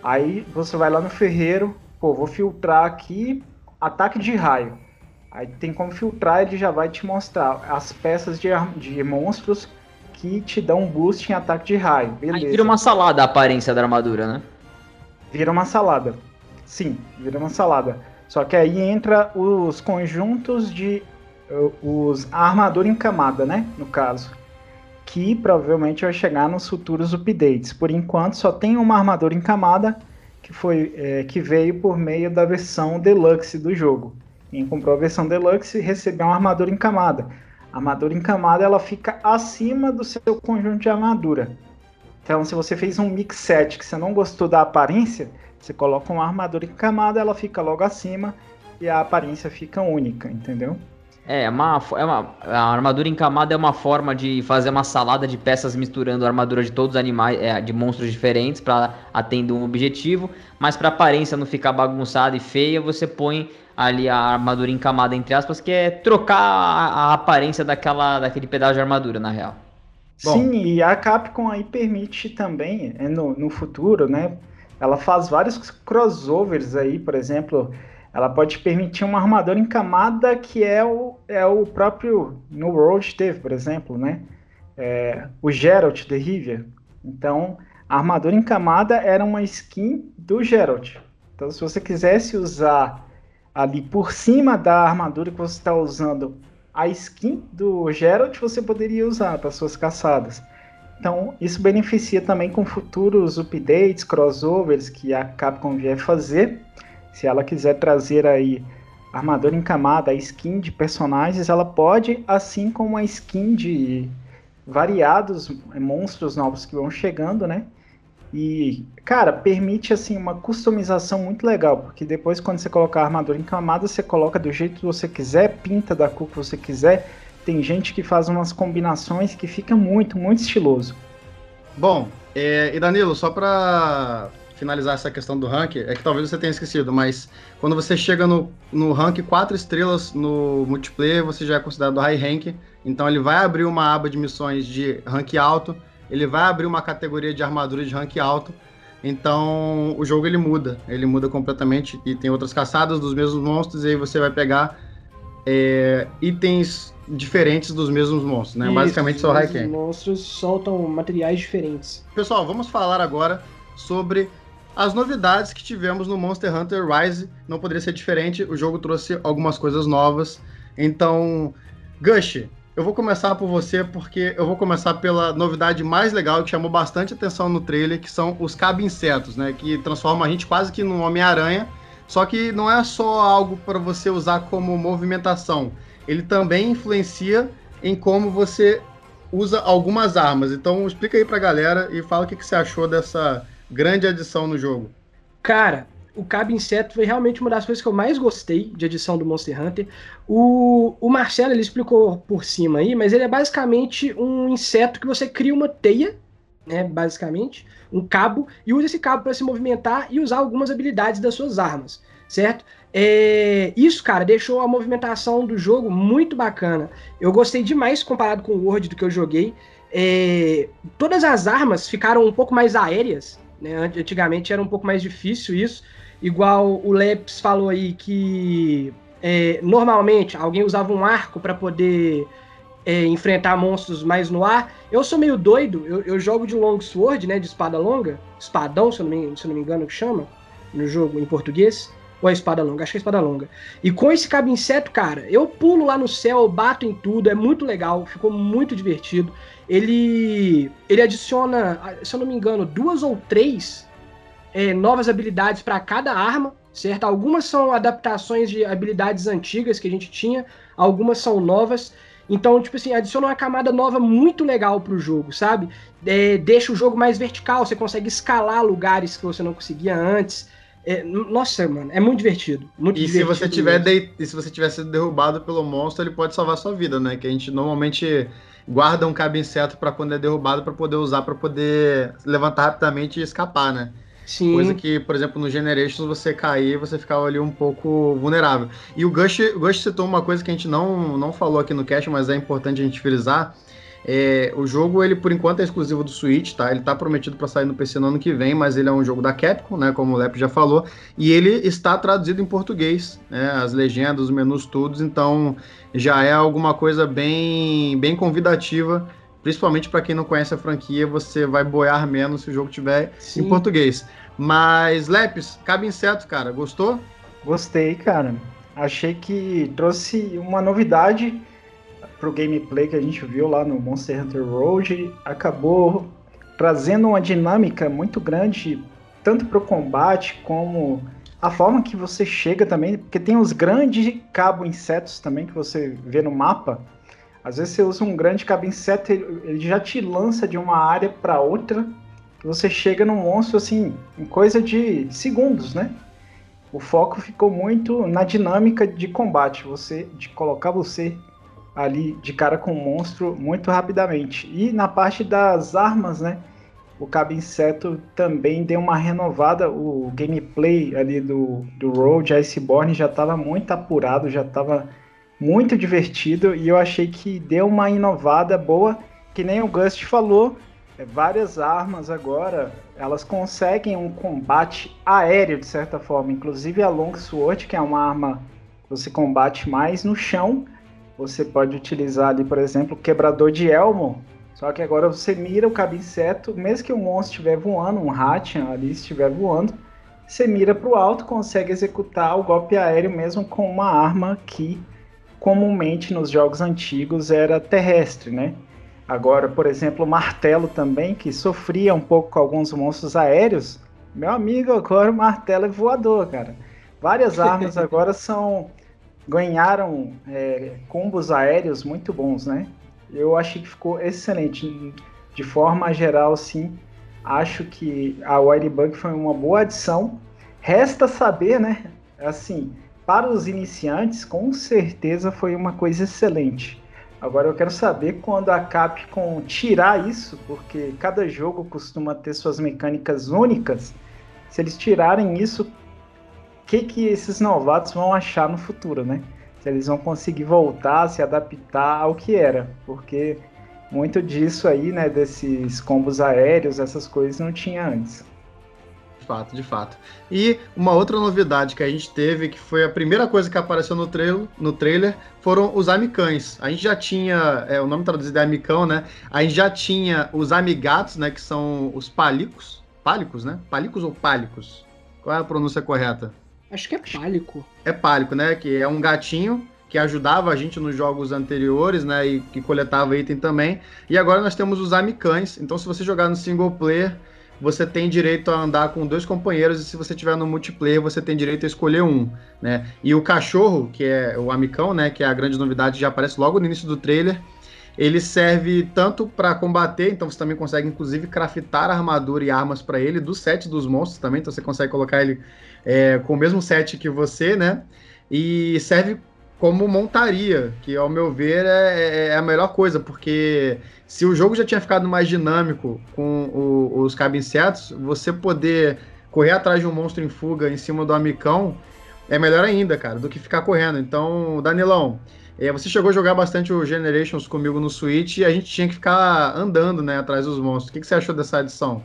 Aí você vai lá no ferreiro, pô, vou filtrar aqui ataque de raio. Aí tem como filtrar, ele já vai te mostrar as peças de, de monstros que te dão um boost em ataque de raio. Beleza. Aí vira uma salada a aparência da armadura, né? Vira uma salada. Sim, vira uma salada. Só que aí entra os conjuntos de os a armadura em camada, né? No caso, que provavelmente vai chegar nos futuros updates. Por enquanto, só tem uma armadura em camada que foi é, que veio por meio da versão deluxe do jogo. Quem comprou a versão deluxe recebeu uma armadura em camada. A armadura em camada ela fica acima do seu conjunto de armadura. Então, se você fez um mix set que você não gostou da aparência, você coloca uma armadura em camada, ela fica logo acima e a aparência fica única, entendeu? É, é, uma, é uma, a armadura em camada é uma forma de fazer uma salada de peças misturando a armadura de todos os animais, é, de monstros diferentes para atender um objetivo, mas para aparência não ficar bagunçada e feia, você põe ali a armadura em camada entre aspas, que é trocar a, a aparência daquela, daquele pedaço de armadura, na real. Bom. Sim, e a Capcom aí permite também, é, no, no futuro, né? Ela faz vários crossovers aí, por exemplo, ela pode permitir uma armadura em camada que é o, é o próprio no World teve, por exemplo, né? É, o Geralt de Rivia. Então, a armadura em camada era uma skin do Geralt. Então, se você quisesse usar ali por cima da armadura que você está usando a skin do Geralt, você poderia usar para suas caçadas. Então, isso beneficia também com futuros updates, crossovers que a Capcom vier fazer. Se ela quiser trazer aí armadura em camada, skin de personagens, ela pode, assim como a skin de variados monstros novos que vão chegando, né? E, cara, permite assim uma customização muito legal, porque depois quando você colocar a armadura em camada, você coloca do jeito que você quiser, pinta da cor que você quiser. Tem gente que faz umas combinações que fica muito, muito estiloso. Bom, é, e Danilo, só para finalizar essa questão do rank, é que talvez você tenha esquecido, mas quando você chega no, no rank 4 estrelas no multiplayer, você já é considerado high rank, então ele vai abrir uma aba de missões de rank alto, ele vai abrir uma categoria de armadura de rank alto, então o jogo ele muda, ele muda completamente e tem outras caçadas dos mesmos monstros e aí você vai pegar é, itens diferentes dos mesmos monstros, né? Isso, Basicamente são high rank. Os monstros soltam materiais diferentes. Pessoal, vamos falar agora sobre as novidades que tivemos no Monster Hunter Rise. Não poderia ser diferente, o jogo trouxe algumas coisas novas. Então, Gush, eu vou começar por você porque eu vou começar pela novidade mais legal que chamou bastante atenção no trailer, que são os cabe-insetos, né? Que transforma a gente quase que num Homem-Aranha. Só que não é só algo para você usar como movimentação. Ele também influencia em como você usa algumas armas. Então explica aí pra galera e fala o que, que você achou dessa grande adição no jogo. Cara, o Cabe Inseto foi realmente uma das coisas que eu mais gostei de edição do Monster Hunter. O, o Marcelo ele explicou por cima aí, mas ele é basicamente um inseto que você cria uma teia, né, basicamente, um cabo, e usa esse cabo para se movimentar e usar algumas habilidades das suas armas, certo? É, isso, cara, deixou a movimentação do jogo muito bacana. Eu gostei demais comparado com o Word do que eu joguei. É, todas as armas ficaram um pouco mais aéreas, né? Antigamente era um pouco mais difícil isso. Igual o Leps falou aí que é, normalmente alguém usava um arco para poder é, enfrentar monstros mais no ar. Eu sou meio doido, eu, eu, jogo de long sword, né, de espada longa, espadão, se eu, não me, se eu não me engano que chama, no jogo em português. Ou é espada longa? Acho que é espada longa. E com esse cabo inseto, cara, eu pulo lá no céu, eu bato em tudo, é muito legal, ficou muito divertido. Ele, ele adiciona, se eu não me engano, duas ou três é, novas habilidades para cada arma, certo? Algumas são adaptações de habilidades antigas que a gente tinha, algumas são novas. Então, tipo assim, adiciona uma camada nova muito legal pro jogo, sabe? É, deixa o jogo mais vertical, você consegue escalar lugares que você não conseguia antes. É, nossa, mano, é muito divertido. Muito e divertido se você tiver de... e se você tiver sido derrubado pelo monstro, ele pode salvar sua vida, né? Que a gente normalmente guarda um cabo inseto para quando é derrubado para poder usar para poder levantar rapidamente e escapar, né? Sim. Coisa que, por exemplo, no Generations você cair, você ficava ali um pouco vulnerável. E o Gush, o Gush citou uma coisa que a gente não, não falou aqui no cast, mas é importante a gente frisar. É, o jogo, ele por enquanto é exclusivo do Switch, tá? Ele tá prometido para sair no PC no ano que vem, mas ele é um jogo da Capcom, né? Como o Lep já falou, e ele está traduzido em português, né? As legendas, os menus, todos, então já é alguma coisa bem, bem convidativa Principalmente para quem não conhece a franquia, você vai boiar menos se o jogo tiver Sim. em português. Mas, Lepes, cabe inseto, cara. Gostou? Gostei, cara. Achei que trouxe uma novidade pro gameplay que a gente viu lá no Monster Hunter Road. Acabou trazendo uma dinâmica muito grande, tanto pro combate como a forma que você chega também, porque tem os grandes cabo insetos também que você vê no mapa. Às vezes você usa um grande cabo inseto, ele já te lança de uma área para outra, você chega no monstro assim, em coisa de segundos, né? O foco ficou muito na dinâmica de combate, você de colocar você ali de cara com o monstro muito rapidamente. E na parte das armas, né? o Cabo Inseto também deu uma renovada. O gameplay ali do, do Road Iceborne já estava muito apurado, já estava muito divertido e eu achei que deu uma inovada boa, que nem o Gust falou. É, várias armas agora elas conseguem um combate aéreo de certa forma, inclusive a Longsword, que é uma arma que você combate mais no chão. Você pode utilizar ali, por exemplo, o quebrador de elmo, só que agora você mira o cabo inseto, mesmo que o monstro estiver voando, um Hatian ali estiver voando, você mira para o alto, consegue executar o golpe aéreo mesmo com uma arma que comumente nos jogos antigos era terrestre, né? Agora, por exemplo, o martelo também, que sofria um pouco com alguns monstros aéreos, meu amigo, agora o martelo é voador, cara. Várias armas agora são ganharam é, combos aéreos muito bons, né? eu achei que ficou excelente. De forma geral, sim, acho que a Wirebug foi uma boa adição. Resta saber, né? Assim, para os iniciantes, com certeza foi uma coisa excelente. Agora eu quero saber quando a Capcom tirar isso, porque cada jogo costuma ter suas mecânicas únicas. Se eles tirarem isso, que, que esses novatos vão achar no futuro, né? se eles vão conseguir voltar, se adaptar ao que era, porque muito disso aí, né, desses combos aéreos, essas coisas não tinha antes. De fato, de fato. E uma outra novidade que a gente teve, que foi a primeira coisa que apareceu no trailer, no trailer foram os amicães. A gente já tinha, é, o nome traduzido é amicão, né? A gente já tinha os amigatos, né, que são os pálicos. Pálicos, né? Pálicos ou pálicos? Qual é a pronúncia correta? Acho que é pálico. É pálico, né? Que é um gatinho que ajudava a gente nos jogos anteriores, né? E que coletava item também. E agora nós temos os amicães. Então, se você jogar no single player, você tem direito a andar com dois companheiros. E se você tiver no multiplayer, você tem direito a escolher um, né? E o cachorro, que é o amicão, né? Que é a grande novidade, já aparece logo no início do trailer. Ele serve tanto para combater, então você também consegue inclusive craftar armadura e armas para ele do set dos monstros também, então você consegue colocar ele é, com o mesmo set que você, né? E serve como montaria, que ao meu ver é, é, é a melhor coisa, porque se o jogo já tinha ficado mais dinâmico com o, os cabincetos, você poder correr atrás de um monstro em fuga em cima do amicão é melhor ainda, cara, do que ficar correndo. Então, Danilão, você chegou a jogar bastante o Generations comigo no Switch e a gente tinha que ficar andando, né, atrás dos monstros. O que, que você achou dessa edição?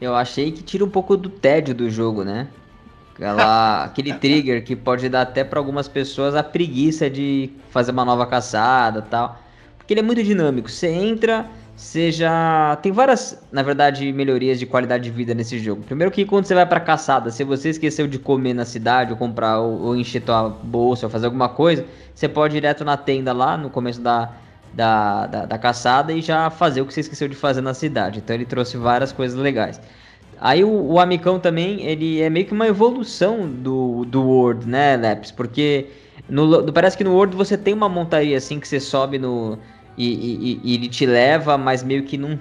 Eu achei que tira um pouco do tédio do jogo, né? Aquela, aquele trigger que pode dar até para algumas pessoas a preguiça de fazer uma nova caçada tal. Porque ele é muito dinâmico. Você entra, seja tem várias, na verdade, melhorias de qualidade de vida nesse jogo. Primeiro que quando você vai para caçada, se você esqueceu de comer na cidade ou comprar ou, ou encher tua bolsa ou fazer alguma coisa, você pode ir direto na tenda lá no começo da, da, da, da caçada e já fazer o que você esqueceu de fazer na cidade. Então ele trouxe várias coisas legais. Aí o, o, Amicão também, ele é meio que uma evolução do, do World, né, Leps? Porque no, parece que no World você tem uma montaria assim que você sobe no. E, e, e ele te leva, mas meio que num,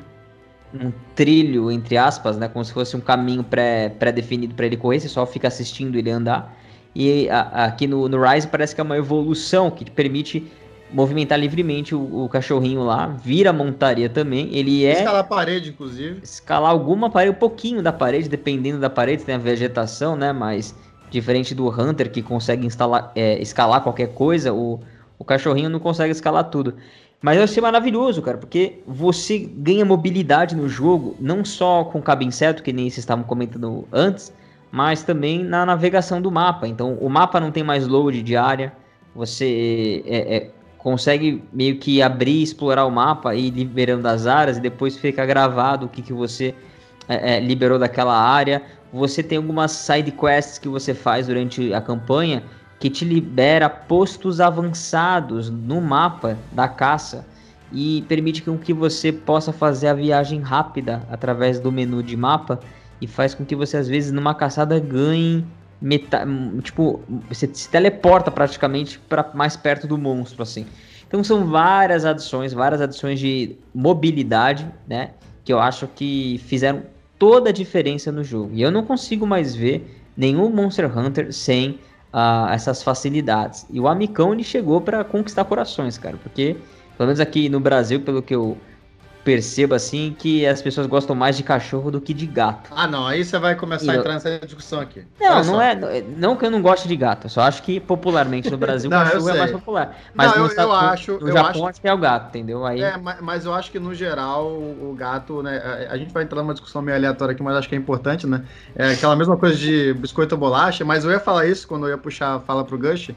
num, trilho, entre aspas, né? Como se fosse um caminho pré-definido pré para ele correr, você só fica assistindo ele andar. E a, aqui no, no Rise parece que é uma evolução que te permite movimentar livremente o, o, cachorrinho lá, vira montaria também. Ele é. Escalar a parede, inclusive. Escalar alguma parede, um pouquinho da parede, dependendo da parede, tem a vegetação, né? Mas diferente do Hunter que consegue instalar, é, escalar qualquer coisa, o, o cachorrinho não consegue escalar tudo. Mas eu achei maravilhoso, cara, porque você ganha mobilidade no jogo, não só com cabo inseto, que nem vocês estavam comentando antes, mas também na navegação do mapa. Então, o mapa não tem mais load de área, você é, é, consegue meio que abrir, explorar o mapa e ir liberando as áreas e depois fica gravado o que, que você é, é, liberou daquela área. você tem algumas side quests que você faz durante a campanha que te libera postos avançados no mapa da caça e permite com que você possa fazer a viagem rápida através do menu de mapa e faz com que você às vezes numa caçada ganhe meta, tipo você se teleporta praticamente para mais perto do monstro assim. Então são várias adições, várias adições de mobilidade, né, que eu acho que fizeram toda a diferença no jogo. E eu não consigo mais ver nenhum Monster Hunter sem uh, essas facilidades. E o Amicão ele chegou para conquistar corações, cara, porque pelo menos aqui no Brasil, pelo que eu percebo assim que as pessoas gostam mais de cachorro do que de gato. Ah, não, aí você vai começar a entrar nessa discussão aqui. Não, não é, não que eu não goste de gato, eu só acho que popularmente no Brasil o cachorro é mais popular. Mas não, no, eu, eu acho, no eu Japão acho que é o gato, entendeu? Aí É, mas, mas eu acho que no geral o gato, né, a, a gente vai entrar numa discussão meio aleatória aqui, mas acho que é importante, né? É aquela mesma coisa de biscoito ou bolacha, mas eu ia falar isso quando eu ia puxar a fala pro Gush.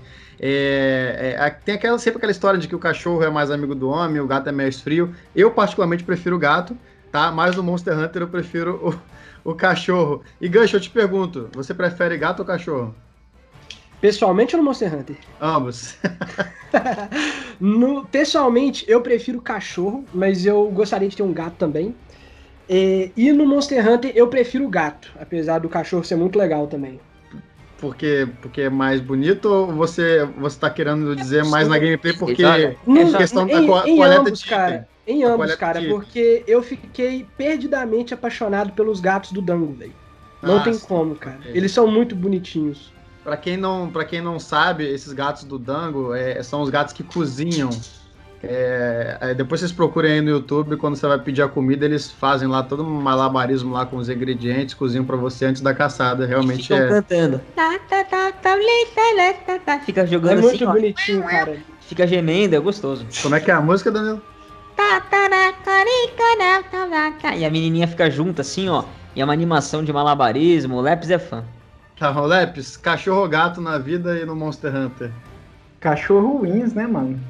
É, é, tem aquela, sempre aquela história de que o cachorro é mais amigo do homem, o gato é mais frio. Eu, particularmente, prefiro o gato, tá? Mas no Monster Hunter eu prefiro o, o cachorro. E Gancho, eu te pergunto, você prefere gato ou cachorro? Pessoalmente ou no Monster Hunter? Ambos. no, pessoalmente, eu prefiro cachorro, mas eu gostaria de ter um gato também. E, e no Monster Hunter, eu prefiro o gato, apesar do cachorro ser muito legal também porque, porque é mais bonito ou você, você tá querendo dizer mais na gameplay porque é questão da em, coleta ambos, de cara. Em ambos, cara, porque eu fiquei perdidamente apaixonado pelos gatos do Dango, velho. Não ah, tem como, cara. Eles são muito bonitinhos. Para quem não, para quem não sabe, esses gatos do Dango é, são os gatos que cozinham é, é, depois vocês procurem aí no YouTube, quando você vai pedir a comida, eles fazem lá todo um malabarismo lá com os ingredientes, cozinham para você antes da caçada. Realmente Ficam é. cantando. Fica jogando é muito assim, bonitinho, ó. cara. Fica gemendo, é gostoso. Como é que é a música, Danilo? E a menininha fica junto assim, ó. E é uma animação de malabarismo. O Leps é fã. Tá, o Leps, cachorro gato na vida e no Monster Hunter. Cachorro wins, né, mano?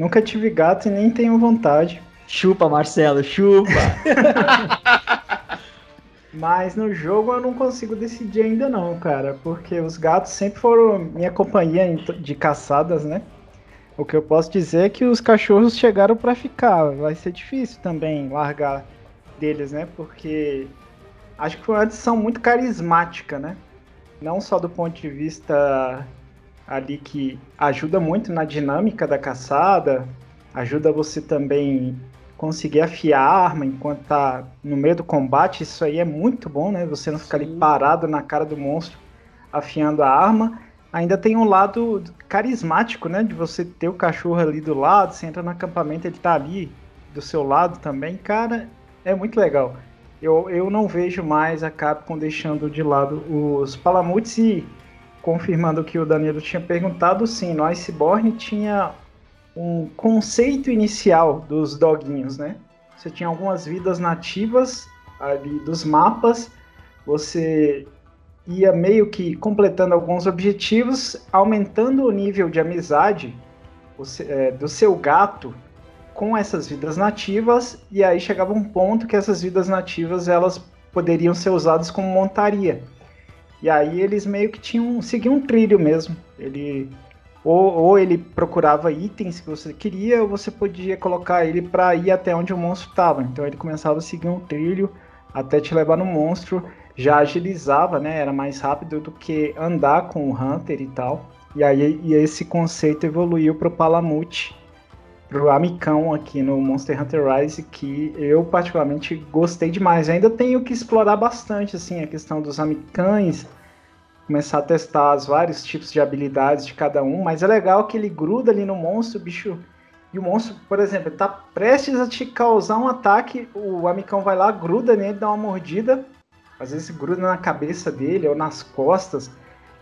Nunca tive gato e nem tenho vontade. Chupa, Marcelo, chupa! Mas no jogo eu não consigo decidir ainda não, cara, porque os gatos sempre foram minha companhia de caçadas, né? O que eu posso dizer é que os cachorros chegaram para ficar. Vai ser difícil também largar deles, né? Porque acho que foi uma adição muito carismática, né? Não só do ponto de vista ali que ajuda muito na dinâmica da caçada, ajuda você também conseguir afiar a arma enquanto tá no meio do combate, isso aí é muito bom, né? Você não ficar ali parado na cara do monstro afiando a arma. Ainda tem um lado carismático, né? De você ter o cachorro ali do lado, você entra no acampamento, ele tá ali do seu lado também. Cara, é muito legal. Eu, eu não vejo mais a Capcom deixando de lado os Palamutes e confirmando o que o Danilo tinha perguntado, sim, no Iceborne tinha um conceito inicial dos doguinhos, né? Você tinha algumas vidas nativas ali dos mapas, você ia meio que completando alguns objetivos, aumentando o nível de amizade é, do seu gato com essas vidas nativas, e aí chegava um ponto que essas vidas nativas elas poderiam ser usadas como montaria. E aí eles meio que tinham seguiam um trilho mesmo. Ele ou, ou ele procurava itens que você queria, ou você podia colocar ele para ir até onde o monstro estava. Então ele começava a seguir um trilho até te levar no monstro, já agilizava, né? Era mais rápido do que andar com o Hunter e tal. E aí e esse conceito evoluiu para o Palamute, para o Amicão aqui no Monster Hunter Rise, que eu particularmente gostei demais. Ainda tenho que explorar bastante assim a questão dos Amicães, começar a testar os vários tipos de habilidades de cada um, mas é legal que ele gruda ali no monstro, bicho. E o monstro, por exemplo, ele tá prestes a te causar um ataque, o amicão vai lá, gruda nele, dá uma mordida, às vezes gruda na cabeça dele ou nas costas.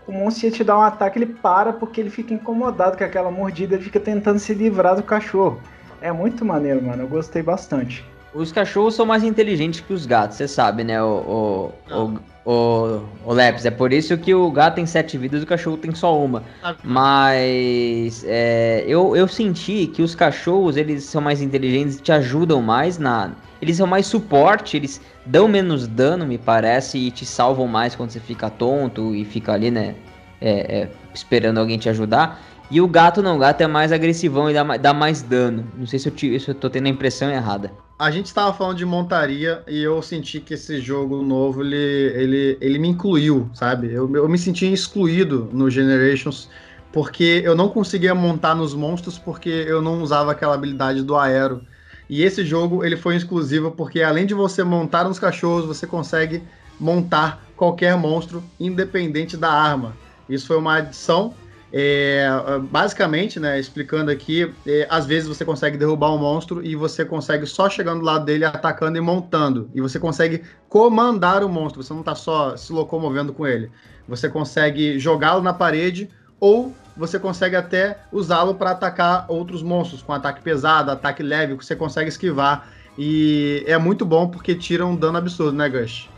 O monstro ia te dar um ataque, ele para porque ele fica incomodado com aquela mordida, ele fica tentando se livrar do cachorro. É muito maneiro, mano, eu gostei bastante. Os cachorros são mais inteligentes que os gatos, você sabe, né, o, o, o, o, o Leps, é por isso que o gato tem sete vidas e o cachorro tem só uma. Ah. Mas é, eu, eu senti que os cachorros, eles são mais inteligentes, te ajudam mais na... Eles são mais suporte, eles dão menos dano, me parece, e te salvam mais quando você fica tonto e fica ali, né, é, é, esperando alguém te ajudar. E o gato não, o gato é mais agressivão e dá, dá mais dano. Não sei se eu, te, se eu tô tendo a impressão errada. A gente estava falando de montaria e eu senti que esse jogo novo ele, ele, ele me incluiu, sabe? Eu, eu me senti excluído no Generations porque eu não conseguia montar nos monstros porque eu não usava aquela habilidade do aero. E esse jogo ele foi exclusivo porque além de você montar nos cachorros, você consegue montar qualquer monstro independente da arma. Isso foi uma adição é, basicamente, né, explicando aqui, é, às vezes você consegue derrubar um monstro e você consegue só chegando do lado dele, atacando e montando. E você consegue comandar o monstro, você não está só se locomovendo com ele. Você consegue jogá-lo na parede ou você consegue até usá-lo para atacar outros monstros, com ataque pesado, ataque leve, que você consegue esquivar. E é muito bom porque tira um dano absurdo, né, Gush?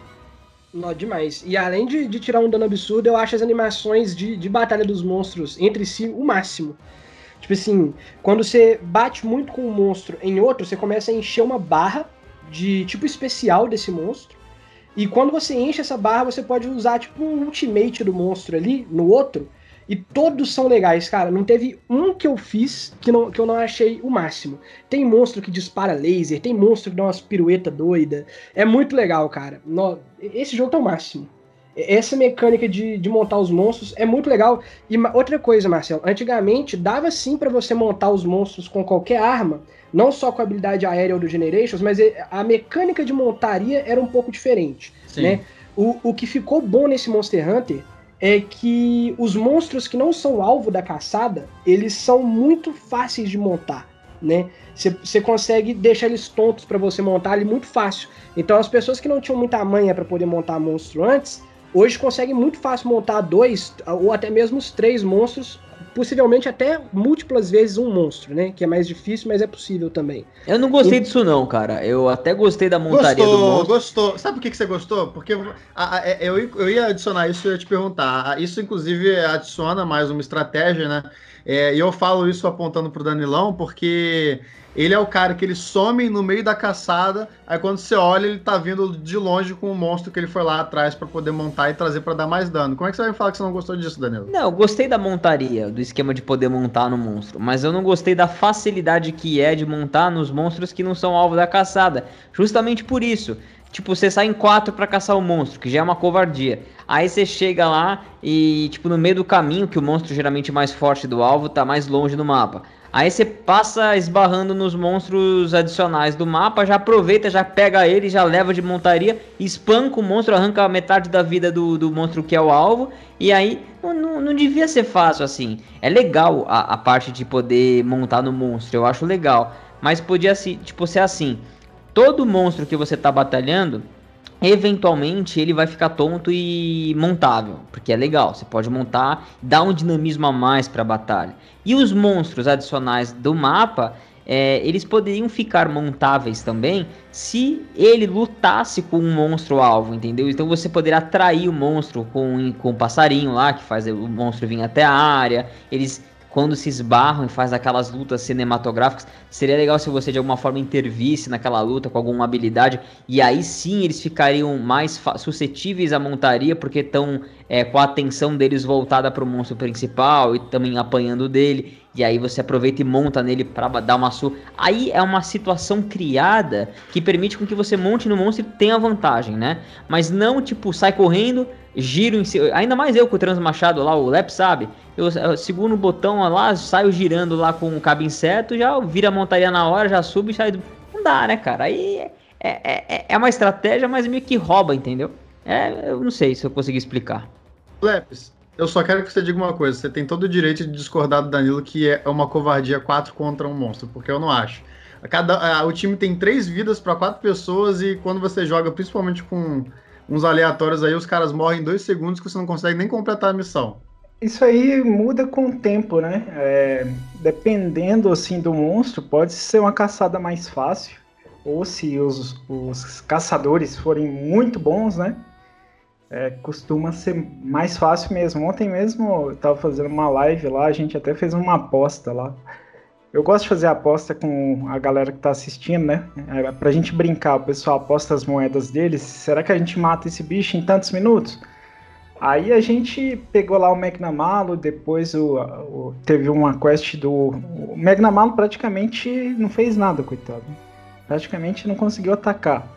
Não, demais. E além de, de, tirar um dano absurdo, eu acho as animações de, de batalha dos monstros entre si o máximo. Tipo assim, quando você bate muito com um monstro em outro, você começa a encher uma barra de tipo especial desse monstro. E quando você enche essa barra, você pode usar tipo um ultimate do monstro ali no outro e todos são legais, cara. Não teve um que eu fiz que, não, que eu não achei o máximo. Tem monstro que dispara laser, tem monstro que dá umas pirueta doida. É muito legal, cara. No, esse jogo tá o máximo. Essa mecânica de, de montar os monstros é muito legal. E outra coisa, Marcelo, antigamente dava sim para você montar os monstros com qualquer arma, não só com a habilidade aérea ou do Generations, mas a mecânica de montaria era um pouco diferente, sim. né? O, o que ficou bom nesse Monster Hunter é que os monstros que não são alvo da caçada, eles são muito fáceis de montar, né? Você consegue deixar eles tontos para você montar ali muito fácil. Então as pessoas que não tinham muita manha para poder montar monstro antes, hoje conseguem muito fácil montar dois ou até mesmo os três monstros possivelmente até múltiplas vezes um monstro, né? Que é mais difícil, mas é possível também. Eu não gostei e... disso não, cara. Eu até gostei da montaria gostou, do monstro. Gostou, Sabe por que, que você gostou? Porque a, a, é, eu, eu ia adicionar isso e ia te perguntar. Isso, inclusive, adiciona mais uma estratégia, né? É, e eu falo isso apontando pro Danilão, porque ele é o cara que ele some no meio da caçada, aí quando você olha, ele tá vindo de longe com o monstro que ele foi lá atrás para poder montar e trazer para dar mais dano. Como é que você vai me falar que você não gostou disso, Danilo? Não, eu gostei da montaria, do esquema de poder montar no monstro, mas eu não gostei da facilidade que é de montar nos monstros que não são alvo da caçada. Justamente por isso. Tipo, você sai em quatro para caçar o monstro, que já é uma covardia. Aí você chega lá e, tipo, no meio do caminho, que o monstro geralmente mais forte do alvo tá mais longe no mapa. Aí você passa esbarrando nos monstros adicionais do mapa, já aproveita, já pega ele, já leva de montaria, espanca o monstro, arranca metade da vida do, do monstro que é o alvo. E aí não, não, não devia ser fácil assim. É legal a, a, parte de poder montar no monstro, eu acho legal. Mas podia tipo, ser assim: todo monstro que você tá batalhando eventualmente ele vai ficar tonto e montável, porque é legal, você pode montar, dar um dinamismo a mais para a batalha. E os monstros adicionais do mapa, é, eles poderiam ficar montáveis também se ele lutasse com um monstro alvo, entendeu? Então você poderia atrair o monstro com, com o passarinho lá, que faz o monstro vir até a área, eles quando se esbarram e faz aquelas lutas cinematográficas, seria legal se você de alguma forma intervisse naquela luta com alguma habilidade e aí sim eles ficariam mais suscetíveis à montaria porque estão é, com a atenção deles voltada para o monstro principal e também apanhando dele e aí você aproveita e monta nele para dar uma surra. Aí é uma situação criada que permite com que você monte no monstro e tenha vantagem, né? Mas não tipo sai correndo, giro em cima. Ainda mais eu com o Transmachado lá, o Lep sabe. Eu, eu seguro o botão lá, saio girando lá com o cabo inseto, já vira a montaria na hora, já subo e sai. Não dá, né, cara? Aí é, é, é, é uma estratégia, mas meio que rouba, entendeu? É, eu não sei se eu consegui explicar. Lepes, eu só quero que você diga uma coisa. Você tem todo o direito de discordar do Danilo que é uma covardia 4 contra um monstro, porque eu não acho. Cada, o time tem três vidas para quatro pessoas e quando você joga, principalmente com uns aleatórios aí, os caras morrem em dois segundos que você não consegue nem completar a missão. Isso aí muda com o tempo, né? É, dependendo assim do monstro, pode ser uma caçada mais fácil, ou se os, os caçadores forem muito bons, né? É, costuma ser mais fácil mesmo. Ontem mesmo eu tava fazendo uma live lá, a gente até fez uma aposta lá. Eu gosto de fazer aposta com a galera que tá assistindo, né? É, pra gente brincar, o pessoal aposta as moedas deles. Será que a gente mata esse bicho em tantos minutos? Aí a gente pegou lá o Magnamalo, depois o, o, teve uma quest do. O Magnamalo praticamente não fez nada, coitado. Praticamente não conseguiu atacar.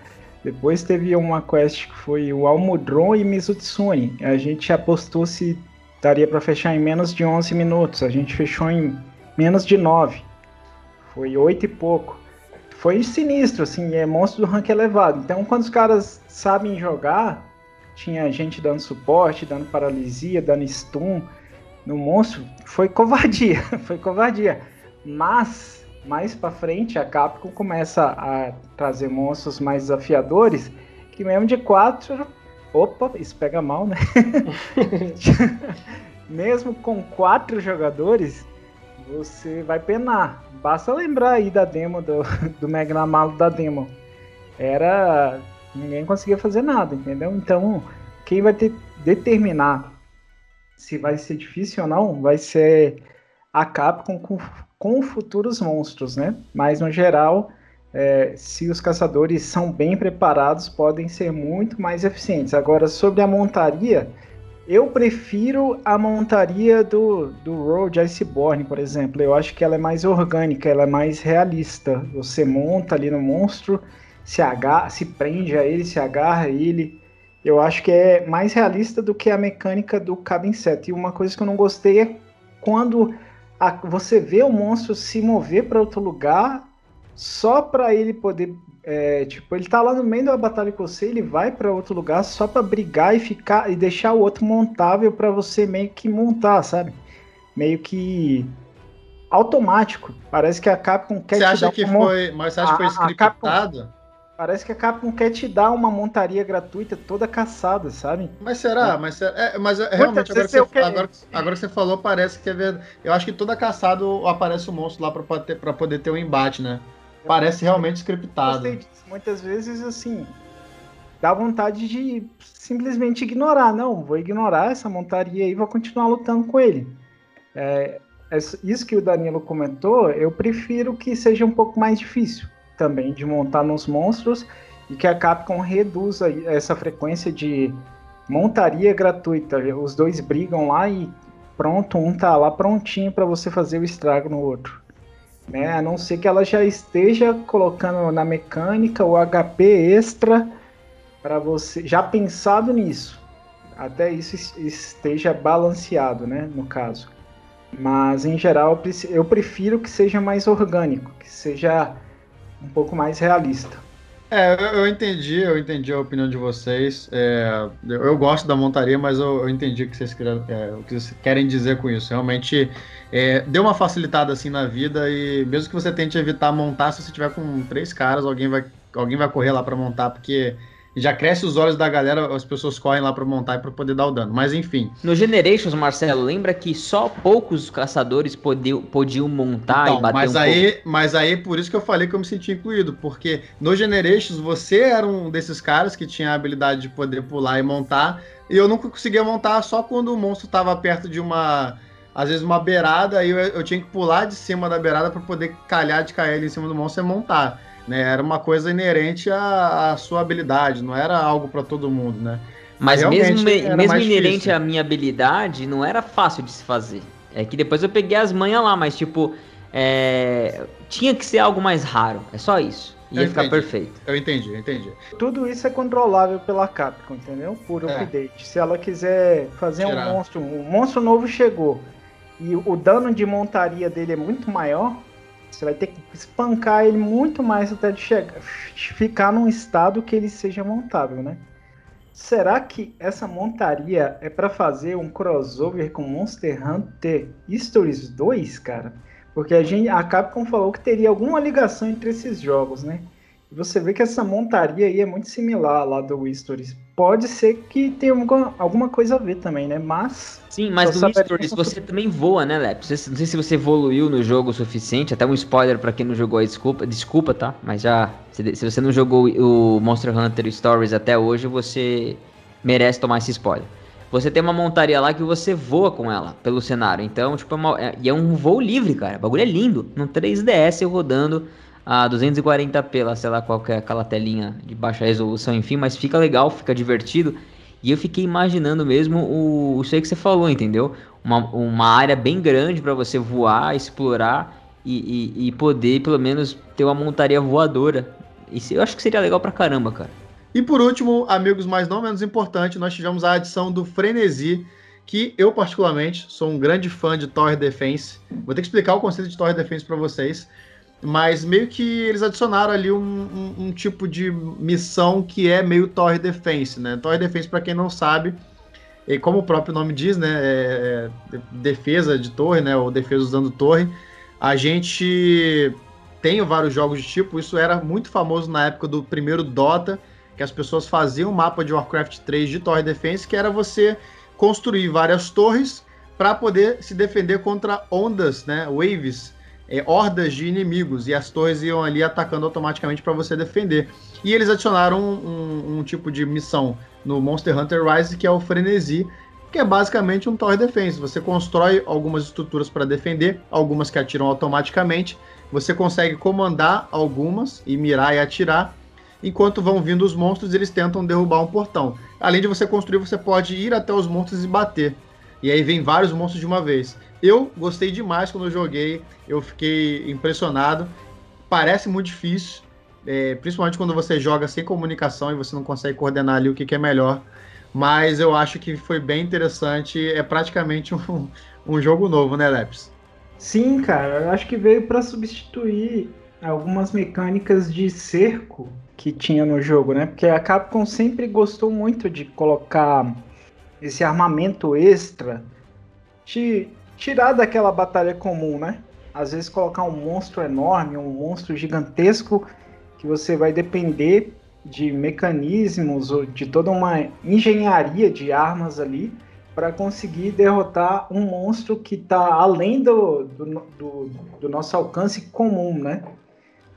Depois teve uma quest que foi o Almudron e Mizutsune. A gente apostou se daria para fechar em menos de 11 minutos. A gente fechou em menos de 9. Foi 8 e pouco. Foi sinistro, assim, é monstro do rank elevado. Então, quando os caras sabem jogar, tinha gente dando suporte, dando paralisia, dando stun no monstro, foi covardia, foi covardia. Mas mais para frente a Capcom começa a trazer monstros mais desafiadores, que mesmo de quatro, opa, isso pega mal, né? mesmo com quatro jogadores, você vai penar. Basta lembrar aí da demo do, do Mega Malo da demo. Era ninguém conseguia fazer nada, entendeu? Então, quem vai ter, determinar se vai ser difícil ou não vai ser a Capcom com, com futuros monstros, né? Mas no geral, é, se os caçadores são bem preparados, podem ser muito mais eficientes. Agora, sobre a montaria, eu prefiro a montaria do, do Road Iceborne, por exemplo. Eu acho que ela é mais orgânica, ela é mais realista. Você monta ali no monstro se agarra, se prende a ele, se agarra a ele. Eu acho que é mais realista do que a mecânica do Cabin Set. E uma coisa que eu não gostei é quando a, você vê o monstro se mover para outro lugar só para ele poder. É, tipo, ele tá lá no meio da batalha com você, ele vai para outro lugar só para brigar e ficar e deixar o outro montável para você meio que montar, sabe? Meio que automático. Parece que a Capcom quer você acha que foi, mas você acha que foi scriptado? Parece que a Capcom quer te dar uma montaria gratuita toda caçada, sabe? Mas será? É. Mas, é, mas é, realmente, agora que, você, agora, agora que, você, falou, parece que é verdade. Eu acho que toda caçada aparece um monstro lá pra, poder, pra poder ter um embate, né? Eu parece realmente scriptado. Muitas vezes, assim, dá vontade de simplesmente ignorar. Não, vou ignorar essa montaria e vou continuar lutando com ele. É, isso que o Danilo comentou, eu prefiro que seja um pouco mais difícil também de montar nos monstros e que a Capcom reduza essa frequência de montaria gratuita. Os dois brigam lá e pronto, um tá lá prontinho para você fazer o estrago no outro. Né? A não ser que ela já esteja colocando na mecânica o HP extra para você, já pensado nisso. Até isso esteja balanceado, né, no caso. Mas em geral eu prefiro que seja mais orgânico, que seja um pouco mais realista. É, eu, entendi, eu entendi a opinião de vocês. É, eu, gosto da montaria, mas eu, eu entendi o que, vocês é, o que vocês querem dizer com isso. Realmente é, deu uma facilitada assim na vida e mesmo que você tente evitar montar, se você tiver com três caras, alguém vai, alguém vai correr lá para montar, porque já cresce os olhos da galera, as pessoas correm lá para montar e para poder dar o dano. Mas enfim. No Generations, Marcelo, lembra que só poucos caçadores podiam, podiam montar então, e bater mas um aí, pouco. Mas aí, por isso que eu falei que eu me senti incluído, porque no Generations você era um desses caras que tinha a habilidade de poder pular e montar, e eu nunca conseguia montar só quando o monstro estava perto de uma às vezes uma beirada, aí eu, eu tinha que pular de cima da beirada para poder calhar de cair ali em cima do monstro e montar. Né? Era uma coisa inerente à, à sua habilidade, não era algo para todo mundo, né? Mas mesmo, mesmo inerente difícil. à minha habilidade, não era fácil de se fazer. É que depois eu peguei as manhas lá, mas tipo, é... tinha que ser algo mais raro. É só isso. Ia eu ficar entendi. perfeito. Eu entendi, eu entendi. Tudo isso é controlável pela Capcom, entendeu? Por é. update. Se ela quiser fazer Tirar. um monstro, um monstro novo chegou e o dano de montaria dele é muito maior, você vai ter que espancar ele muito mais até de chegar, ficar num estado que ele seja montável, né? Será que essa montaria é para fazer um crossover com Monster Hunter Stories 2, cara? Porque a, gente, a Capcom falou que teria alguma ligação entre esses jogos, né? Você vê que essa montaria aí é muito similar lá do Stories pode ser que tenha alguma coisa a ver também, né? Mas. Sim, mas no você também voa, né, Lep? Não sei se você evoluiu no jogo o suficiente. Até um spoiler para quem não jogou aí, desculpa, desculpa, tá? Mas já. Se, se você não jogou o Monster Hunter Stories até hoje, você merece tomar esse spoiler. Você tem uma montaria lá que você voa com ela pelo cenário. Então, tipo, é, uma, é, e é um voo livre, cara. O bagulho é lindo. Num 3DS rodando a 240p, lá, sei lá qual é aquela telinha de baixa resolução, enfim, mas fica legal, fica divertido. E eu fiquei imaginando mesmo o, isso aí que você falou, entendeu? Uma, uma área bem grande para você voar, explorar e, e, e, poder, pelo menos, ter uma montaria voadora. Isso eu acho que seria legal pra caramba, cara. E por último, amigos, mas não menos importante, nós tivemos a adição do Frenesi, que eu particularmente sou um grande fã de Tower Defense. Vou ter que explicar o conceito de Tower Defense para vocês. Mas meio que eles adicionaram ali um, um, um, tipo de missão que é meio Torre Defense, né? Torre Defense, para quem não sabe, e como o próprio nome diz, né? É, é defesa de torre, né? Ou defesa usando torre. A gente tem vários jogos de tipo, isso era muito famoso na época do primeiro Dota, que as pessoas faziam um mapa de Warcraft 3 de Torre Defense, que era você construir várias torres para poder se defender contra ondas, né? Waves é, hordas de inimigos e as torres iam ali atacando automaticamente para você defender. E eles adicionaram um, um, um, tipo de missão no Monster Hunter Rise que é o Frenesi, que é basicamente um Tower Defense. Você constrói algumas estruturas para defender, algumas que atiram automaticamente. Você consegue comandar algumas e mirar e atirar. Enquanto vão vindo os monstros, eles tentam derrubar um portão. Além de você construir, você pode ir até os monstros e bater. E aí vem vários monstros de uma vez. Eu gostei demais quando eu joguei, eu fiquei impressionado. Parece muito difícil, é, principalmente quando você joga sem comunicação e você não consegue coordenar ali o que, que é melhor. Mas eu acho que foi bem interessante. É praticamente um, um jogo novo, né, Leps? Sim, cara. Eu acho que veio para substituir algumas mecânicas de cerco que tinha no jogo, né? Porque a Capcom sempre gostou muito de colocar esse armamento extra de tirar daquela batalha comum, né? Às vezes colocar um monstro enorme, um monstro gigantesco, que você vai depender de mecanismos ou de toda uma engenharia de armas ali para conseguir derrotar um monstro que está além do, do, do, do, nosso alcance comum, né?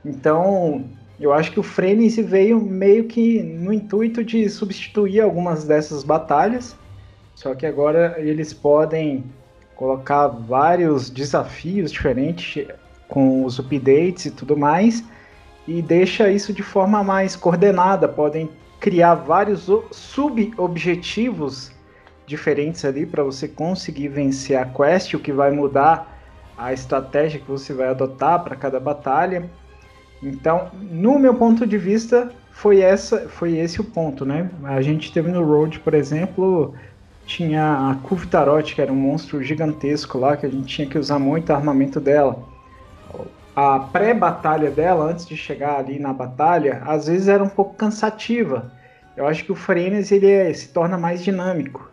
Então, eu acho que o Frenzy veio meio que no intuito de substituir algumas dessas batalhas, só que agora eles podem colocar vários desafios diferentes com os updates e tudo mais, e deixa isso de forma mais coordenada. Podem criar vários sub-objetivos diferentes ali para você conseguir vencer a quest, o que vai mudar a estratégia que você vai adotar para cada batalha. Então, no meu ponto de vista, foi essa, foi esse o ponto, né? A gente teve no Road, por exemplo, tinha a Kuvtarot, que era um monstro gigantesco lá, que a gente tinha que usar muito armamento dela. A pré-batalha dela, antes de chegar ali na batalha, às vezes era um pouco cansativa. Eu acho que o Frenes ele é, se torna mais dinâmico.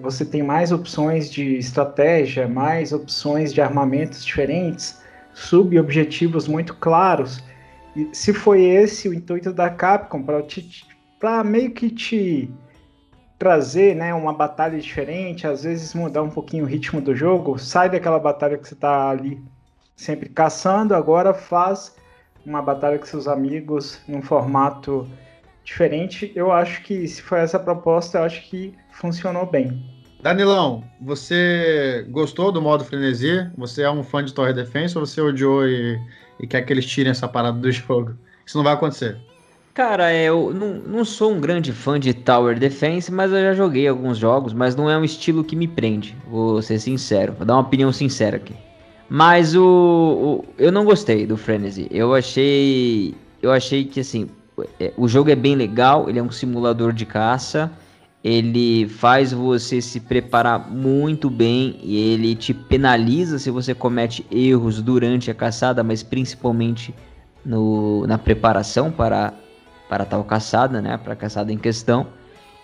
Você tem mais opções de estratégia, mais opções de armamentos diferentes, sub-objetivos muito claros. E se foi esse o intuito da Capcom, para meio que te trazer né, uma batalha diferente, às vezes mudar um pouquinho o ritmo do jogo, sai daquela batalha que você está ali sempre caçando, agora faz uma batalha com seus amigos num formato diferente. Eu acho que se foi essa proposta, eu acho que funcionou bem. Danilão, você gostou do modo frenesi? Você é um fã de Torre Defense ou você odiou e, e quer que eles tirem essa parada do jogo? Isso não vai acontecer. Cara, eu não, não sou um grande fã de Tower Defense, mas eu já joguei alguns jogos, mas não é um estilo que me prende, vou ser sincero, vou dar uma opinião sincera aqui. Mas o, o eu não gostei do Frenzy. Eu achei, eu achei que assim, é, o jogo é bem legal, ele é um simulador de caça, ele faz você se preparar muito bem e ele te penaliza se você comete erros durante a caçada, mas principalmente no, na preparação para para tal caçada, né, para a caçada em questão.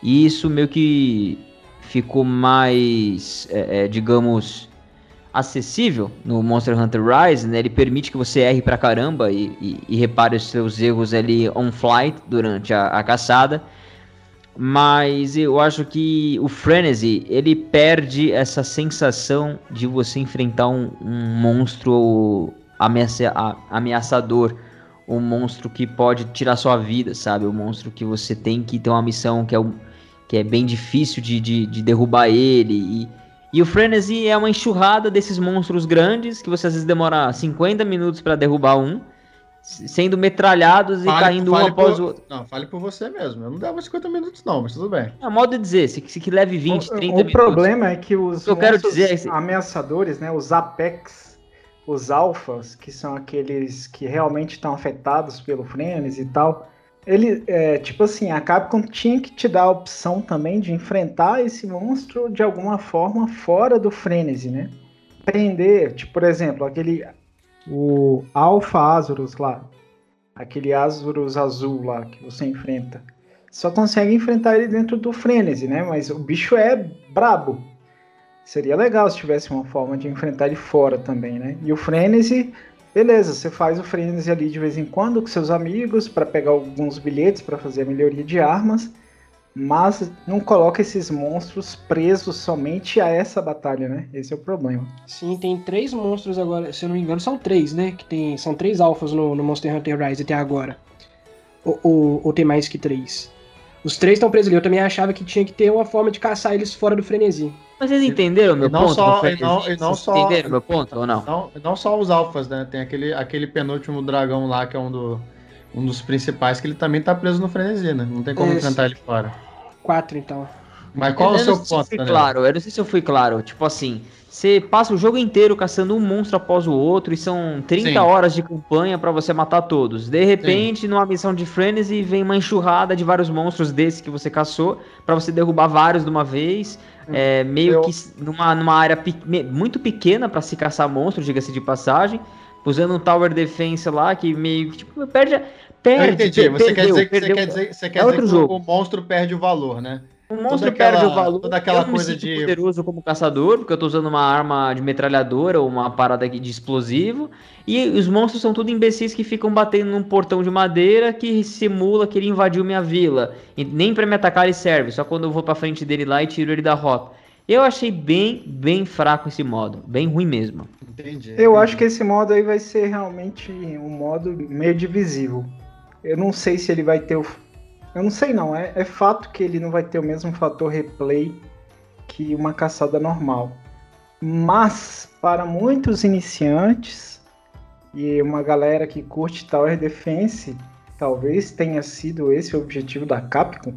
E isso meio que ficou mais, é, é, digamos, acessível no Monster Hunter Rise, né? Ele permite que você erre pra caramba e, e, e repare os seus erros ali on flight durante a, a, caçada. Mas eu acho que o Frenzy, ele perde essa sensação de você enfrentar um, um monstro ameaça, ameaçador um monstro que pode tirar sua vida, sabe? O monstro que você tem que ter uma missão que é o que é bem difícil de, de, de derrubar ele. E, e o Frenzy é uma enxurrada desses monstros grandes que você às vezes demora 50 minutos para derrubar um, sendo metralhados Fale- e caindo um após por- o outro. Não, fale por você mesmo. Eu não dava 50 minutos, não, mas tudo bem. É modo de dizer, se, se que leve 20, o, 30 o minutos. problema é que os O que eu quero monstros dizer é ameaçadores, né, os apex, os alfas, que são aqueles que realmente estão afetados pelo Frenes e tal, ele, é, tipo assim, a Capcom tinha que te dar a opção também de enfrentar esse monstro de alguma forma fora do frenesi, né? Prender, tipo, por exemplo, aquele o Alpha Azurus lá, aquele Azurus azul lá que você enfrenta. Só consegue enfrentar ele dentro do frenesi, né? Mas o bicho é brabo. Seria legal se tivesse uma forma de enfrentar ele fora também, né? E o frenesi, beleza, você faz o frenesi ali de vez em quando com seus amigos para pegar alguns bilhetes para fazer a melhoria de armas, mas não coloca esses monstros presos somente a essa batalha, né? Esse é o problema. Sim, tem três monstros agora, se eu não me engano, são três, né? Que tem, são três alfas no, no Monster Hunter Rise até agora. Ou, ou, ou tem mais que três? Os três estão presos ali. Eu também achava que tinha que ter uma forma de caçar eles fora do frenesi. Mas vocês entenderam meu não ponto? só- e não- e não Vocês só- Entenderam meu ponto ou não? Não, não só os alfas, né? Tem aquele, aquele penúltimo dragão lá, que é um, do, um dos principais, que ele também tá preso no frenesi, né? Não tem como Isso. enfrentar ele fora. Quatro, então. Mas qual é o Eu seu não sei se eu ponto, claro, eu não sei se eu fui claro. Tipo assim, você passa o jogo inteiro caçando um monstro após o outro e são 30 Sim. horas de campanha pra você matar todos. De repente, numa missão de Frenzy, vem uma enxurrada de vários monstros desses que você caçou pra você derrubar vários de uma vez. É, meio Eu- que numa, numa área pe- muito pequena pra se caçar monstros, diga-se de passagem. Usando um Tower Defense lá que meio que tipo, perde. Eu Perde, entendi. per- Você quer perdeu, dizer que, você perdeu. quer dizer, você quer É dizer que jogo. o monstro perde o valor, né? O monstro aquela- perde o valor. toda aquela eu não coisa de- poderoso como caçador, porque eu tô usando uma arma de metralhadora ou uma parada aqui de explosivo. E os monstros são tudo imbecis que ficam batendo num portão de madeira que simula que ele invadiu minha vila. E nem pra me atacar ele serve, só quando eu vou pra frente dele lá e tiro ele da rota. Eu achei bem, bem fraco esse modo. Bem ruim mesmo. Entendi. Eu entendi. acho que esse modo aí vai ser realmente um modo meio divisível. Eu não sei se ele vai ter o. Eu não sei não, é, é fato que ele não vai ter o mesmo fator replay que uma caçada normal. Mas, para muitos iniciantes e uma galera que curte Tower Defense, talvez tenha sido esse o objetivo da Capcom.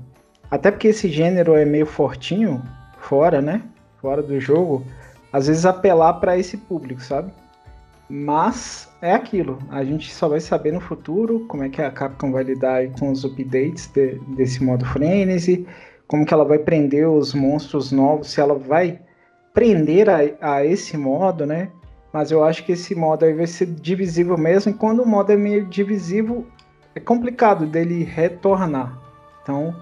Até porque esse gênero é meio fortinho, fora, né? Fora do jogo. Às vezes apelar para esse público, sabe? Mas é aquilo. A gente só vai saber no futuro como é que a Capcom vai lidar com os updates de- desse modo Frenzy, como que ela vai prender os monstros novos, se ela vai prender a, a esse modo, né? Mas eu acho que esse modo aí vai ser divisível mesmo, e quando o modo é meio divisível, é complicado dele retornar. Então,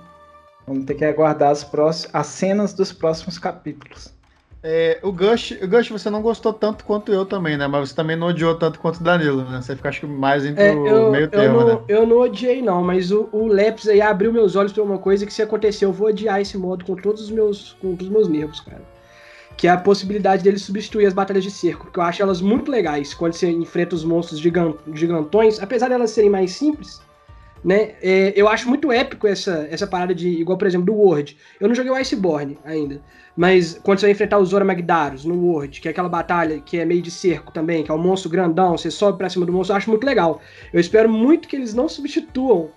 vamos ter que aguardar as, próximas, as cenas dos próximos capítulos. É, o Gush, o Gush, você não gostou tanto quanto eu também, né? Mas você também não odiou tanto quanto o Danilo, né? Você fica, acho que, mais entre É, o eu, meio eu, termo, não, né? eu não odiei, não, mas o, o Leps aí abriu meus olhos pra uma coisa que se acontecer, eu vou odiar esse modo com todos os meus, com todos os meus nervos, cara. Que é a possibilidade dele substituir as batalhas de cerco, porque eu acho elas muito legais quando você enfrenta os monstros gigan- gigantões, apesar de elas serem mais simples, né? é, eu acho muito épico essa, essa parada de, igual por exemplo, do World. Eu não joguei o Iceborne ainda, mas quando você vai enfrentar os Zora Magdaros no World, que é aquela batalha que é meio de cerco também, que é um monstro grandão, você sobe pra cima do monstro, eu acho muito legal. Eu espero muito que eles não substituam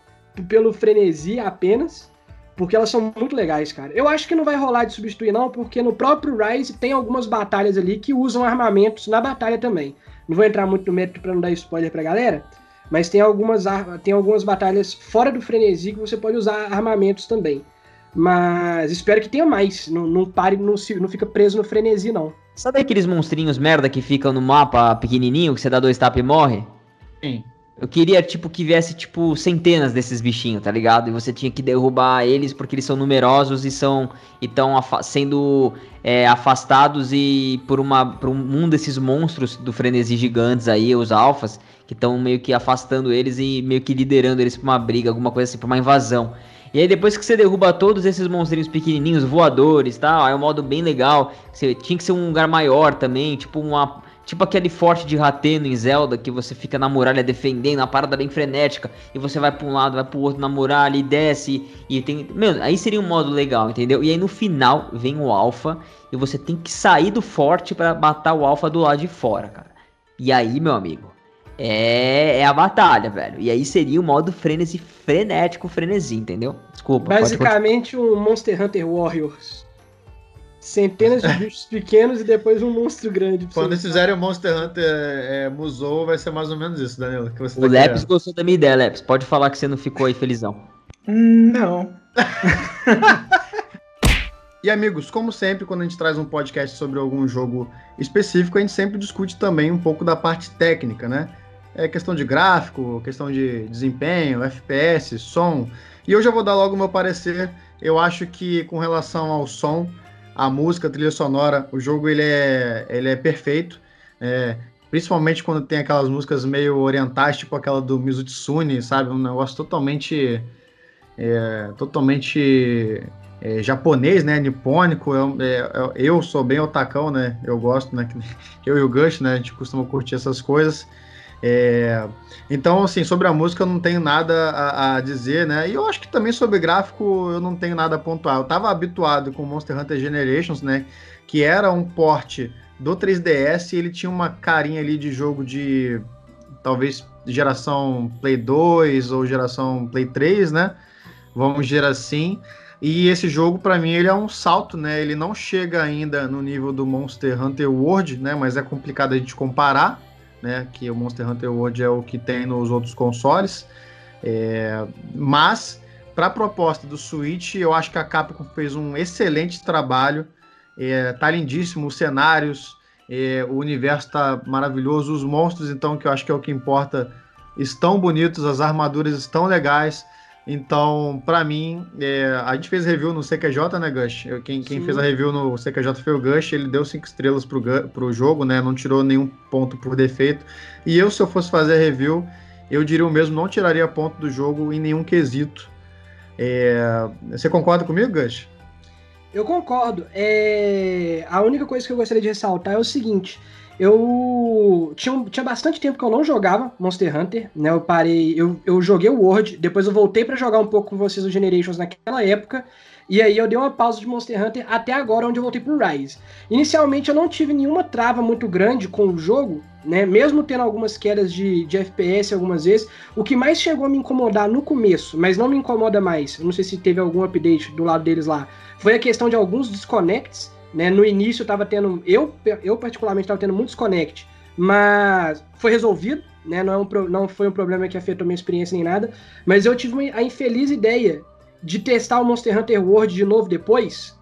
pelo frenesi apenas, porque elas são muito legais, cara. Eu acho que não vai rolar de substituir, não, porque no próprio Rise tem algumas batalhas ali que usam armamentos na batalha também. Não vou entrar muito no mérito pra não dar spoiler pra galera, mas tem algumas, tem algumas batalhas fora do frenesi que você pode usar armamentos também. Mas espero que tenha mais. Não, não pare, não, se, não fica preso no frenesi, não. Sabe aqueles monstrinhos merda que ficam no mapa pequenininho, que você dá dois tapas e morre? Sim. Eu queria, tipo, que viesse, tipo, centenas desses bichinhos, tá ligado? E você tinha que derrubar eles porque eles são numerosos e são e estão sendo é, afastados e por, uma, por um, um desses monstros do frenesi gigantes aí, os alfas, que estão meio que afastando eles e meio que liderando eles pra uma briga, alguma coisa assim, pra uma invasão. E aí depois que você derruba todos esses monstrinhos pequenininhos, voadores, tal, é um modo bem legal. Você tinha que ser um lugar maior também, tipo uma Tipo aquele forte de Rateno em Zelda, que você fica na muralha defendendo, a parada bem frenética, e você vai pra um lado, vai pro outro na muralha e desce, e tem... Mano, aí seria um modo legal, entendeu? E aí no final vem o alfa, e você tem que sair do forte para matar o alfa do lado de fora, cara. E aí, meu amigo, é, é a batalha, velho. E aí seria o modo frenesi frenético, frenesi, entendeu? Desculpa. Basicamente um Monster Hunter Warriors. Centenas de bichos pequenos e depois um monstro grande. Quando eles fizerem o Monster Hunter é, Musou, vai ser mais ou menos isso, Danilo. Que você tá o Leps gostou da minha ideia, Leps. Pode falar que você não ficou aí felizão. Não. E amigos, como sempre, quando a gente traz um podcast sobre algum jogo específico, a gente sempre discute também um pouco da parte técnica, né? É questão de gráfico, questão de desempenho, FPS, som. E eu já vou dar logo o meu parecer. Eu acho que com relação ao som, a música, a trilha sonora, o jogo ele é, ele é perfeito. É, principalmente quando tem aquelas músicas meio orientais, tipo aquela do Mizutsune, sabe? Um negócio totalmente. É, totalmente é, japonês, né, nipônico, eu, é, eu sou bem otacão, né, eu gosto, né, eu e o Gush, né, a gente costuma curtir essas coisas, é, então, assim, sobre a música eu não tenho nada a, a, dizer, né, e eu acho que também sobre gráfico eu não tenho nada a pontuar, eu tava habituado com Monster Hunter Generations, né, que era um porte do 3DS e ele tinha uma carinha ali de jogo de, talvez, geração Play 2 ou geração Play 3, né, vamos dizer assim, e esse jogo, para mim, ele é um salto, né? Ele não chega ainda no nível do Monster Hunter World, né? Mas é complicado a gente comparar, né? Que o Monster Hunter World é o que tem nos outros consoles. É... Mas, para a proposta do Switch, eu acho que a Capcom fez um excelente trabalho. É, tá lindíssimo, os cenários, é, o universo tá maravilhoso, os monstros, então, que eu acho que é o que importa, estão bonitos, as armaduras estão legais. Então, para mim, é, a gente fez review no CQJ, né, Gush? Eu, quem, quem fez a review no CQJ foi o Gush, ele deu cinco estrelas pro, pro jogo, né? Não tirou nenhum ponto por defeito. E eu, se eu fosse fazer a review, eu diria o mesmo, não tiraria ponto do jogo em nenhum quesito. É, você concorda comigo, Gush? Eu concordo. É, a única coisa que eu gostaria de ressaltar é o seguinte: eu tinha, tinha bastante tempo que eu não jogava Monster Hunter, né? Eu parei, eu, eu joguei o World, depois eu voltei para jogar um pouco com vocês o Generations naquela época, e aí eu dei uma pausa de Monster Hunter até agora, onde eu voltei pro Rise. Inicialmente eu não tive nenhuma trava muito grande com o jogo, né? Mesmo tendo algumas quedas de, de FPS algumas vezes, o que mais chegou a me incomodar no começo, mas não me incomoda mais, não sei se teve algum update do lado deles lá, foi a questão de alguns desconects né? No início estava tendo, eu, eu particularmente estava tendo muitos connect, mas foi resolvido, né? Não, é um, não foi um problema que afetou minha experiência nem nada, mas eu tive a infeliz ideia de testar o Monster Hunter World de novo depois,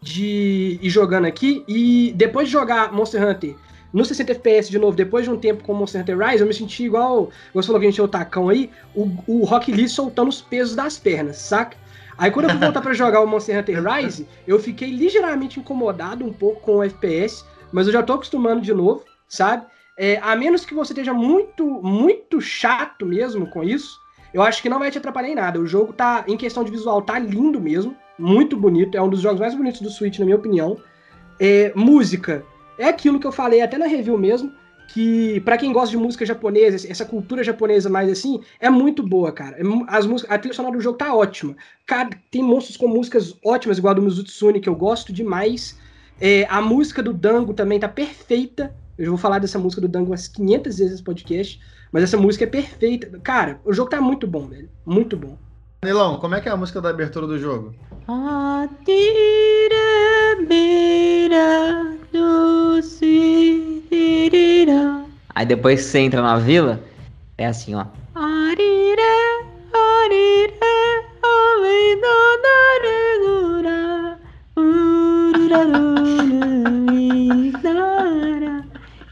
de ir jogando aqui, e depois de jogar Monster Hunter no 60 FPS de novo, depois de um tempo com Monster Hunter Rise, eu me senti igual, você falou que a gente é o tacão aí, o, o Rock Lee soltando os pesos das pernas, saca? Aí quando eu fui voltar para jogar o Monster Hunter Rise, eu fiquei ligeiramente incomodado um pouco com o FPS, mas eu já tô acostumando de novo, sabe? É, a menos que você esteja muito, muito chato mesmo com isso, eu acho que não vai te atrapalhar em nada. O jogo tá, em questão de visual, tá lindo mesmo, muito bonito, é um dos jogos mais bonitos do Switch, na minha opinião. É, música, é aquilo que eu falei até na review mesmo, que para quem gosta de música japonesa, essa cultura japonesa mais assim, é muito boa, cara. É as músicas, a trilha sonora do jogo tá ótima. Cara, tem monstros com músicas ótimas, igual a do Mizutsune, que eu gosto demais. É, a música do Dango também tá perfeita. Eu vou falar dessa música do Dango umas 500 vezes nesse podcast, mas essa música é perfeita. Cara, o jogo tá muito bom, velho. Muito bom. Nilão, como é que é a música da abertura do jogo? Aí depois que você entra na vila, é assim, ó.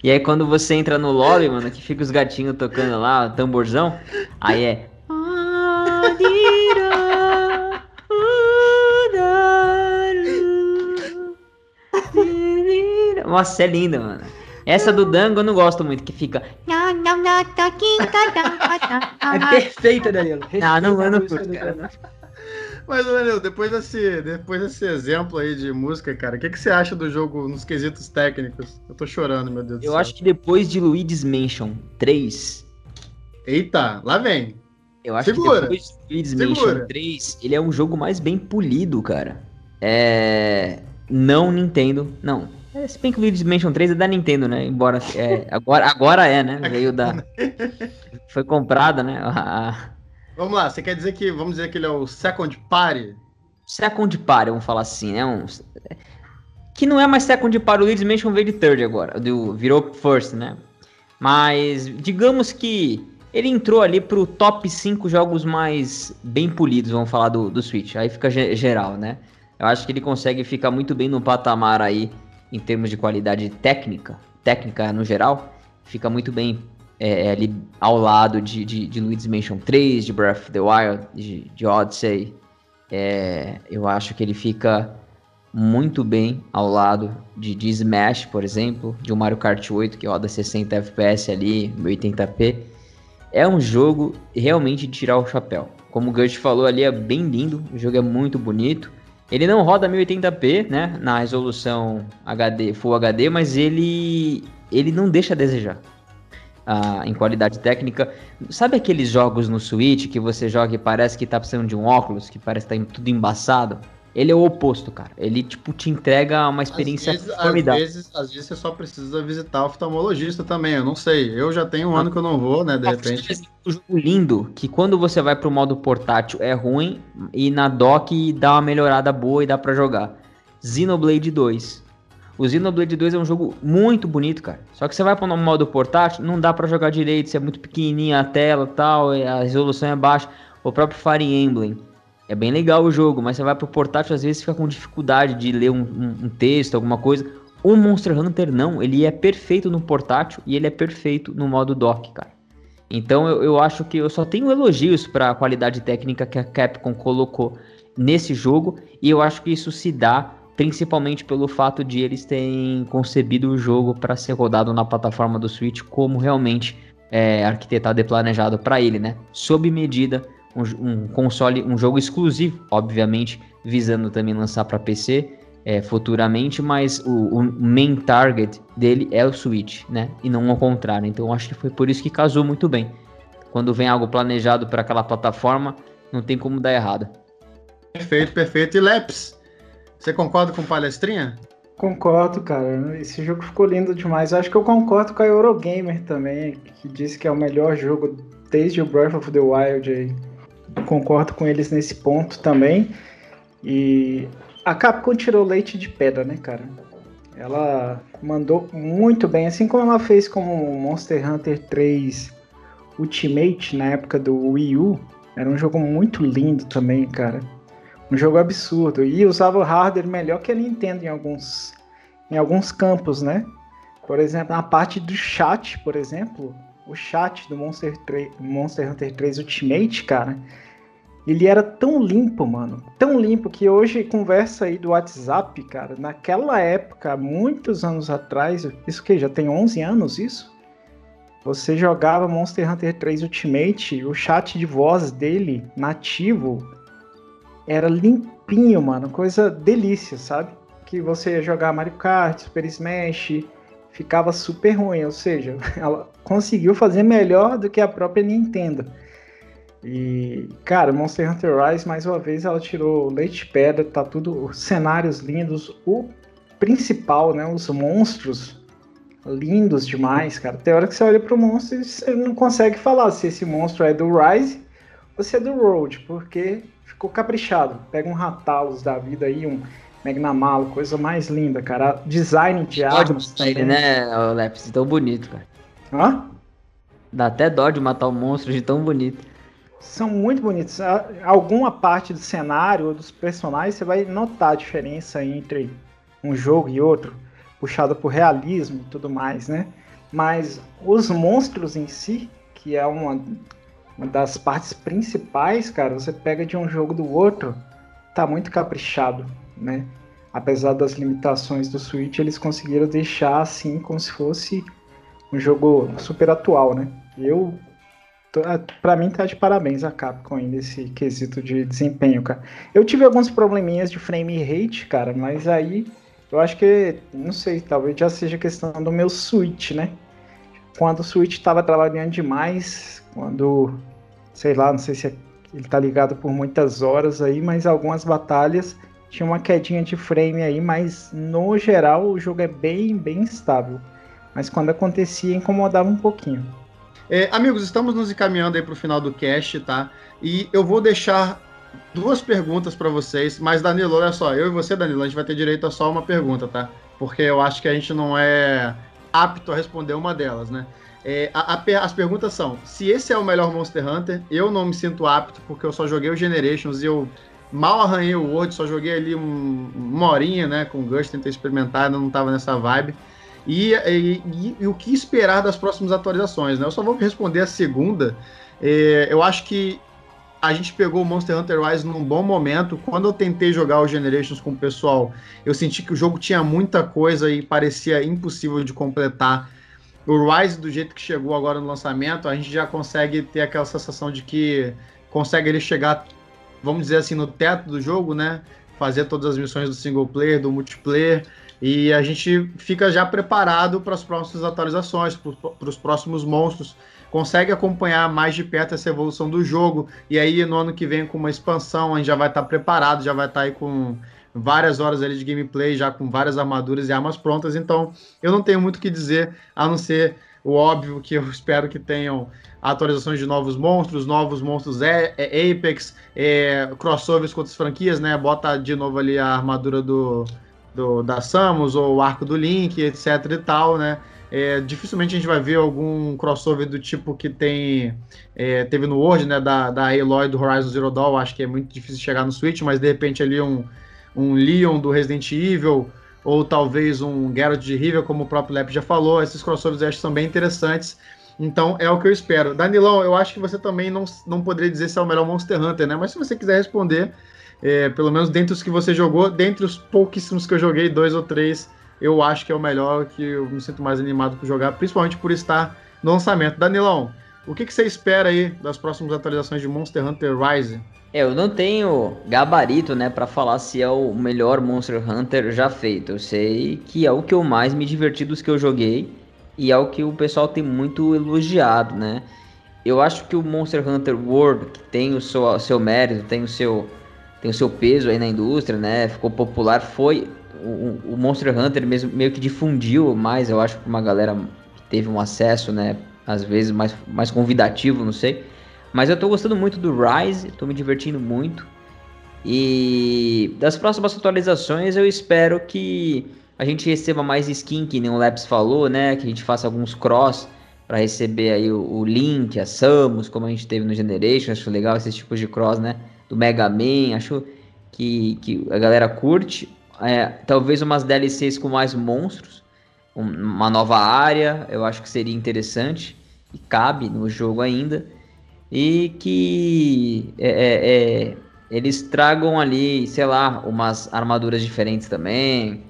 E aí quando você entra no lobby, mano, que fica os gatinhos tocando lá, tamborzão, aí é. Nossa, é linda, mano. Essa do Dango eu não gosto muito, que fica. É perfeita, Danilo. Não, não, eu não curto, cara. Mas, Daniel, depois desse, depois desse exemplo aí de música, cara, o que, que você acha do jogo nos quesitos técnicos? Eu tô chorando, meu Deus Eu do céu. acho que depois de Luigi's Mansion 3, Eita, lá vem. eu acho Segura. que depois de Luigi's Segura. Mansion 3, ele é um jogo mais bem polido, cara. É. Não Nintendo. Não. É, se bem que o Luigi's Mansion 3 é da Nintendo, né? Embora. é, agora, agora é, né? Veio da. Foi comprada, né? A, Vamos lá, você quer dizer que, vamos dizer que ele é o second party? Second Party, vamos falar assim, né? Um, que não é mais Second Party, o Luigi's Mansion veio de Third agora, do, virou First, né? Mas digamos que ele entrou ali pro top 5 jogos mais bem polidos, vamos falar do, do Switch. Aí fica ge- geral, né? Eu acho que ele consegue ficar muito bem no patamar aí em termos de qualidade técnica, técnica no geral, fica muito bem é, ali ao lado de, de, de Luigi's Mansion 3, de Breath of the Wild, de, de Odyssey. É, eu acho que ele fica muito bem ao lado de, de Smash, por exemplo, de um Mario Kart 8 que roda 60 FPS ali, 1080p. É um jogo realmente de tirar o chapéu. Como o Gush falou ali, é bem lindo, o jogo é muito bonito. Ele não roda 1080p, né, na resolução HD, Full HD, mas ele ele não deixa a desejar. Ah, em qualidade técnica. Sabe aqueles jogos no Switch que você joga e parece que tá precisando de um óculos, que parece que tá tudo embaçado? Ele é o oposto, cara. Ele, tipo, te entrega uma experiência às vezes, formidável. Às vezes, às vezes você só precisa visitar o oftalmologista também, eu não sei. Eu já tenho um ano que eu não vou, né, de repente. Um jogo lindo, que quando você vai pro modo portátil é ruim, e na dock dá uma melhorada boa e dá pra jogar. Xenoblade 2. O Xenoblade 2 é um jogo muito bonito, cara. Só que você vai pro modo portátil, não dá pra jogar direito, você é muito pequenininha a tela tal, a resolução é baixa. O próprio Fire Emblem. É bem legal o jogo, mas você vai pro portátil, às vezes fica com dificuldade de ler um, um- um texto, alguma coisa. O Monster Hunter não, ele é perfeito no portátil e ele é perfeito no modo dock, cara. Então eu, eu acho que eu só tenho elogios para a qualidade técnica que a Capcom colocou nesse jogo e eu acho que isso se dá principalmente pelo fato de eles terem concebido o jogo para ser rodado na plataforma do Switch como realmente é arquitetado e planejado para ele, né? Sob medida, um, um console, um jogo exclusivo, obviamente, visando também lançar para PC é, futuramente, mas o, o main target dele é o Switch, né? E não ao contrário. Então eu acho que foi por isso que casou muito bem. Quando vem algo planejado para aquela plataforma, não tem como dar errado. Perfeito, perfeito. E Leps, você concorda com palestrinha? Concordo, cara. Esse jogo ficou lindo demais. Eu acho que eu concordo com a Eurogamer também, que disse que é o melhor jogo desde o Breath of the Wild. aí. Concordo com eles nesse ponto também. E a Capcom tirou leite de pedra, né, cara? Ela mandou muito bem, assim como ela fez com o Monster Hunter 3 Ultimate na época do Wii U. Era um jogo muito lindo também, cara. Um jogo absurdo. E usava o hardware melhor que a Nintendo em alguns, em alguns campos, né? Por exemplo, na parte do chat, por exemplo, o chat do Monster, 3, Monster Hunter 3 Ultimate, cara, ele era tão limpo, mano. Tão limpo que hoje conversa aí do WhatsApp, cara. Naquela época, muitos anos atrás, isso que já tem 11 anos isso? Você jogava Monster Hunter 3 Ultimate, o chat de voz dele, nativo, era limpinho, mano. Coisa delícia, sabe? Que você ia jogar Mario Kart, Super Smash, ficava super ruim. Ou seja, ela conseguiu fazer melhor do que a própria Nintendo. E, cara, Monster Hunter Rise, mais uma vez, ela tirou leite pedra, tá tudo. Cenários lindos. O principal, né? Os monstros lindos demais, cara. Tem hora que você olha pro monstro e você não consegue falar se esse monstro é do Rise ou se é do Road, porque ficou caprichado. Pega um Ratalos da vida aí, um Magnamalo, coisa mais linda, cara. Design de armas ele, né, ô Leps? Tão bonito, cara. Hã? Dá até dó de matar o monstro de tão bonito. São muito bonitos. A- Alguma parte do cenário ou dos personagens você vai notar a diferença entre um jogo e outro, puxado por realismo e tudo mais, né? Mas os monstros em si, que é uma, uma das partes principais, cara, você pega de um jogo do outro, tá muito caprichado, né? Apesar das limitações do Switch, eles conseguiram deixar assim como se fosse um jogo super atual, né? Eu Para mim tá de parabéns a Capcom nesse quesito de desempenho, cara. Eu tive alguns probleminhas de frame rate, cara, mas aí eu acho que, não sei, talvez já seja questão do meu Switch, né? Quando o Switch estava trabalhando demais, quando, sei lá, não sei se é, ele tá ligado por muitas horas aí, mas algumas batalhas tinha uma quedinha de frame aí, mas no geral o jogo é bem, bem estável. Mas quando acontecia, incomodava um pouquinho. É, amigos, estamos nos encaminhando aí para o final do cast, tá? E eu vou deixar duas perguntas para vocês, mas Danilo, olha só, eu e você, Danilo, a gente vai ter direito a só uma pergunta, tá? Porque eu acho que a gente não é apto a responder uma delas, né? É, a, a, as perguntas são: se esse é o melhor Monster Hunter, eu não me sinto apto porque eu só joguei o Generations e eu mal arranhei o World, só joguei ali um, uma horinha, né, com o Gus, tentei experimentar, não tava nessa vibe. E, e, e, e, o que esperar das próximas atualizações, né? Eu só vou responder a segunda. É, eu acho que a gente pegou o Monster Hunter Rise num bom momento. Quando eu tentei jogar o Generations com o pessoal, eu senti que o jogo tinha muita coisa e parecia impossível de completar. O Rise, do jeito que chegou agora no lançamento, a gente já consegue ter aquela sensação de que consegue ele chegar, vamos dizer assim, no teto do jogo, né? Fazer todas as missões do single player, do multiplayer. E a gente fica já preparado para as próximas atualizações, para os próximos monstros. Consegue acompanhar mais de perto essa evolução do jogo. E aí, no ano que vem, com uma expansão, a gente já vai estar tá preparado, já vai estar tá aí com várias horas ali de gameplay, já com várias armaduras e armas prontas. Então, eu não tenho muito o que dizer, a não ser o óbvio que eu espero que tenham atualizações de novos monstros, novos monstros é, é Apex, é, crossovers com outras franquias, né? Bota de novo ali a armadura do, do, da Samus ou o arco do Link, etc e tal, né? É, dificilmente a gente vai ver algum crossover do tipo que tem é, teve no World, né, da, da Aloy do Horizon Zero Dawn, acho que é muito difícil chegar no Switch, mas de repente ali um, um Leon do Resident Evil, ou talvez um Geralt de Rivia, como o próprio Lep já falou, esses crossovers eu acho são bem interessantes, então é o que eu espero. Danilão, eu acho que você também não, não poderia dizer se é o melhor Monster Hunter, né, mas se você quiser responder, é, pelo menos dentre os que você jogou, dentre os pouquíssimos que eu joguei, dois ou três, eu acho que é o melhor, que eu me sinto mais animado por jogar, principalmente por estar no lançamento. Danilão, o que, que você espera aí das próximas atualizações de Monster Hunter Rise? É, eu não tenho gabarito, né, para falar se é o melhor Monster Hunter já feito. Eu sei que é o que eu mais me diverti dos que eu joguei e é o que o pessoal tem muito elogiado, né? Eu acho que o Monster Hunter World, que tem o seu, seu mérito, tem o seu tem o seu peso aí na indústria, né? Ficou popular, foi o, o Monster Hunter mesmo meio que difundiu mais, eu acho, para uma galera que teve um acesso, né? Às vezes mais, mais convidativo, não sei. Mas eu tô gostando muito do Rise, tô me divertindo muito. E das próximas atualizações eu espero que a gente receba mais skin, que nem o Labs falou, né? Que a gente faça alguns cross para receber aí o, o Link, a Samus, como a gente teve no Generation. Acho legal esses tipos de cross, né? do Mega Man, acho que, que a galera curte. É, talvez umas DLCs com mais monstros, uma nova área, eu acho que seria interessante e cabe no jogo ainda. E que é, é, é eles tragam ali, sei lá, umas armaduras diferentes também.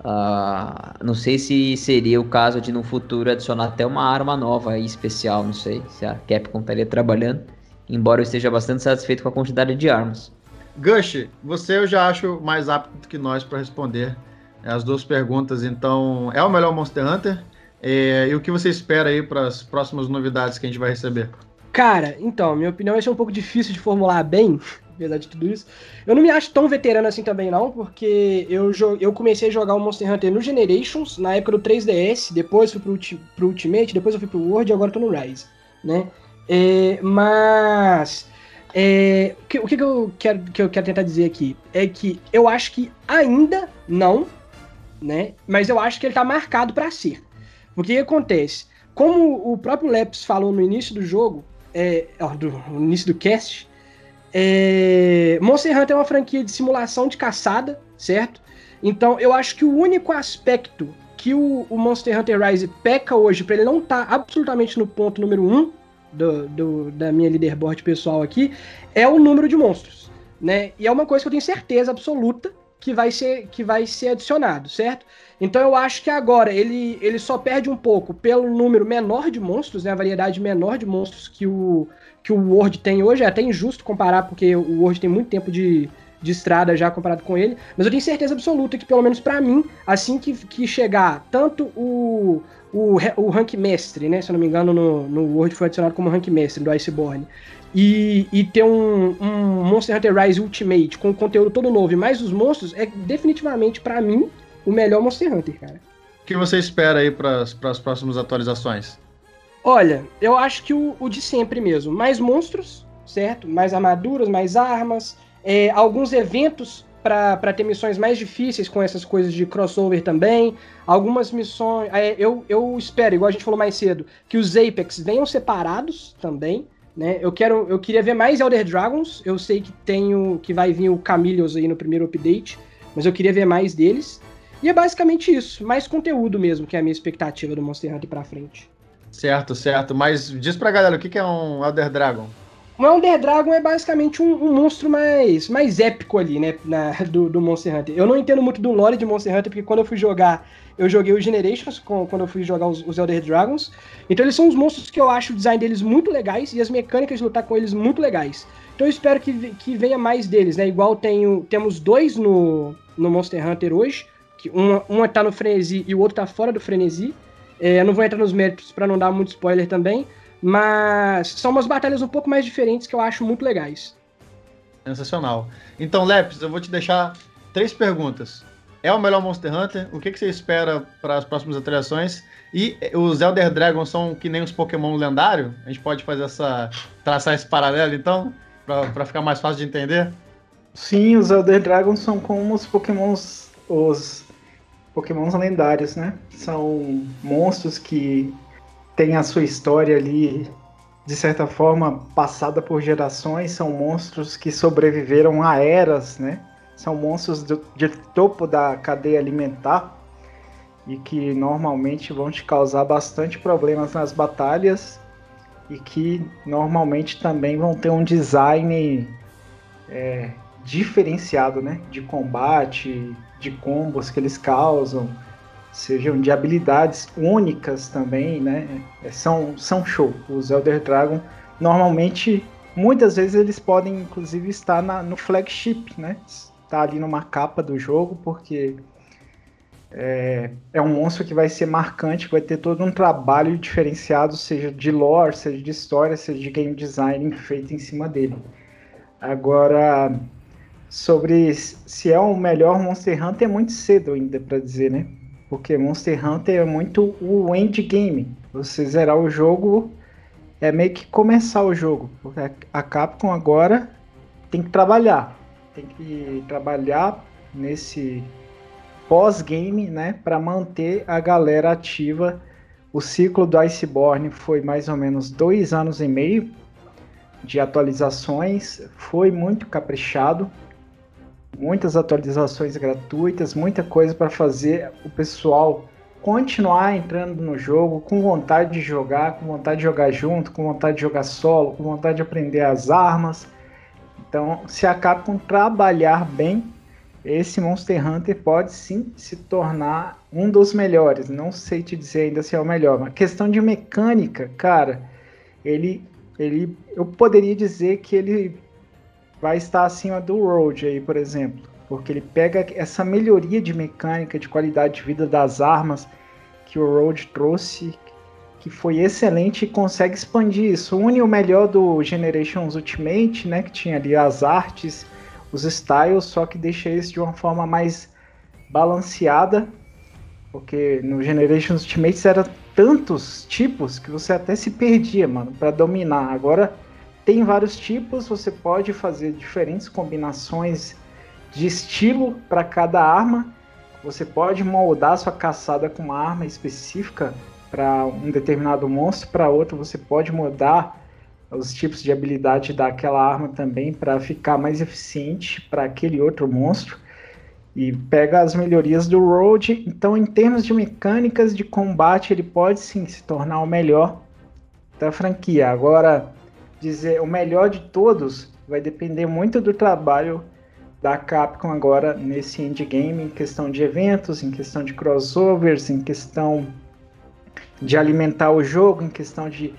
Uh, não sei se seria o caso de no futuro adicionar até uma arma nova aí, especial, não sei se a Capcom estaria trabalhando embora eu esteja bastante satisfeito com a quantidade de armas. Gush, você eu já acho mais apto que nós para responder as duas perguntas. Então, é o melhor Monster Hunter? É, e o que você espera aí para as próximas novidades que a gente vai receber? Cara, então, minha opinião ser um pouco difícil de formular bem, apesar de tudo isso. Eu não me acho tão veterano assim também, não, porque eu, eu comecei a jogar o Monster Hunter no Generations, na época do 3DS, depois fui pro, pro Ultimate, depois eu fui pro World e agora tô no Rise, né? É, mas é, o, que, o que, eu quero, que eu quero tentar dizer aqui é que eu acho que ainda não, né? Mas eu acho que ele tá marcado para ser. O que acontece? Como o próprio Leps falou no início do jogo, é, do, no início do cast, é, Monster Hunter é uma franquia de simulação de caçada, certo? Então eu acho que o único aspecto que o, o Monster Hunter Rise peca hoje, para ele não estar tá absolutamente no ponto número 1, um, do, do, da minha leaderboard pessoal aqui é o número de monstros, né? E é uma coisa que eu tenho certeza absoluta que vai ser que vai ser adicionado, certo? Então eu acho que agora ele, ele só perde um pouco pelo número menor de monstros, né, a variedade menor de monstros que o que o Word tem hoje. É até injusto comparar porque o Word tem muito tempo de, de estrada já comparado com ele, mas eu tenho certeza absoluta que pelo menos para mim, assim que, que chegar tanto o o, o rank mestre, né? Se eu não me engano, no, no Word foi adicionado como rank mestre do Iceborne. E, e ter um, um Monster Hunter Rise Ultimate com conteúdo todo novo e mais os monstros é definitivamente, para mim, o melhor Monster Hunter, cara. O que você espera aí para as próximas atualizações? Olha, eu acho que o, o, de sempre mesmo. Mais monstros, certo? Mais armaduras, mais armas. É, alguns eventos para ter missões mais difíceis com essas coisas de crossover também. Algumas missões. É, eu, eu espero, igual a gente falou mais cedo, que os Apex venham separados também. Né? Eu quero, eu queria ver mais Elder Dragons. Eu sei que tenho que vai vir o Camillions aí no primeiro update, mas eu queria ver mais deles. E é basicamente isso, mais conteúdo mesmo, que é a minha expectativa do Monster Hunter pra frente. Certo, certo. Mas diz pra galera, o que é um Elder Dragon? O Elder Dragon é basicamente um, um, monstro mais, mais épico ali, né? Na, do, do, Monster Hunter. Eu não entendo muito do lore de Monster Hunter, porque quando eu fui jogar, eu joguei o Generations, com, quando eu fui jogar os, os, Elder Dragons. Então eles são os monstros que eu acho o design deles muito legais e as mecânicas de lutar com eles muito legais. Então eu espero que, que venha mais deles, né? Igual tenho, temos dois no, no Monster Hunter hoje. Que uma, uma tá no frenesi e o outro tá fora do frenesi. É, eu não vou entrar nos méritos para não dar muito spoiler também. Mas são umas batalhas um pouco mais diferentes que eu acho muito legais. Sensacional. Então, Lepes, eu vou te deixar três perguntas. É o melhor Monster Hunter? O que, que você espera para as próximas atualizações? E os Elder Dragons são que nem os Pokémon lendários? A gente pode fazer essa. traçar esse paralelo, então? para ficar mais fácil de entender? Sim, os Elder Dragons são como os Pokémons. os Pokémons lendários, né? São monstros que tem a sua história ali, de certa forma, passada por gerações. São monstros que sobreviveram a eras, né? São monstros do, de topo da cadeia alimentar e que normalmente vão te causar bastante problemas nas batalhas e que normalmente também vão ter um design é, diferenciado, né? De combate, de combos que eles causam sejam de habilidades únicas também, né? É, são, são show. Os Elder Dragon, normalmente, muitas vezes eles podem, inclusive, estar na, no flagship, né? Está ali numa capa do jogo, porque é, é, um monstro que vai ser marcante, vai ter todo um trabalho diferenciado, seja de lore, seja de história, seja de game design feito em cima dele. Agora, sobre se é o melhor Monster Hunter, é muito cedo ainda para dizer, né? Porque Monster Hunter é muito o endgame. Você zerar o jogo é meio que começar o jogo. Porque a Capcom agora tem que trabalhar. Tem que trabalhar nesse pós-game, né? Para manter a galera ativa. O ciclo do Iceborne foi mais ou menos dois anos e meio de atualizações. Foi muito caprichado muitas atualizações gratuitas, muita coisa para fazer o pessoal continuar entrando no jogo com vontade de jogar, com vontade de jogar junto, com vontade de jogar solo, com vontade de aprender as armas. Então, se a Capcom trabalhar bem, esse Monster Hunter pode sim se tornar um dos melhores. Não sei te dizer ainda se é o melhor, mas questão de mecânica, cara, ele, ele, eu poderia dizer que ele vai estar acima do Road aí, por exemplo, porque ele pega essa melhoria de mecânica, de qualidade de vida das armas que o Road trouxe, que foi excelente e consegue expandir isso. Une o melhor do Generations Ultimate, né, que tinha ali as artes, os styles, só que deixa isso de uma forma mais balanceada, porque no Generations Ultimate era tantos tipos que você até se perdia, mano, para dominar. Agora tem vários tipos, você pode fazer diferentes combinações de estilo para cada arma. Você pode moldar sua caçada com uma arma específica para um determinado monstro, para outro você pode mudar os tipos de habilidade daquela arma também para ficar mais eficiente para aquele outro monstro. E pega as melhorias do Road. Então, em termos de mecânicas de combate, ele pode sim se tornar o melhor da franquia. Agora, dizer o melhor de todos vai depender muito do trabalho da Capcom agora nesse endgame em questão de eventos, em questão de crossovers, em questão de alimentar o jogo, em questão de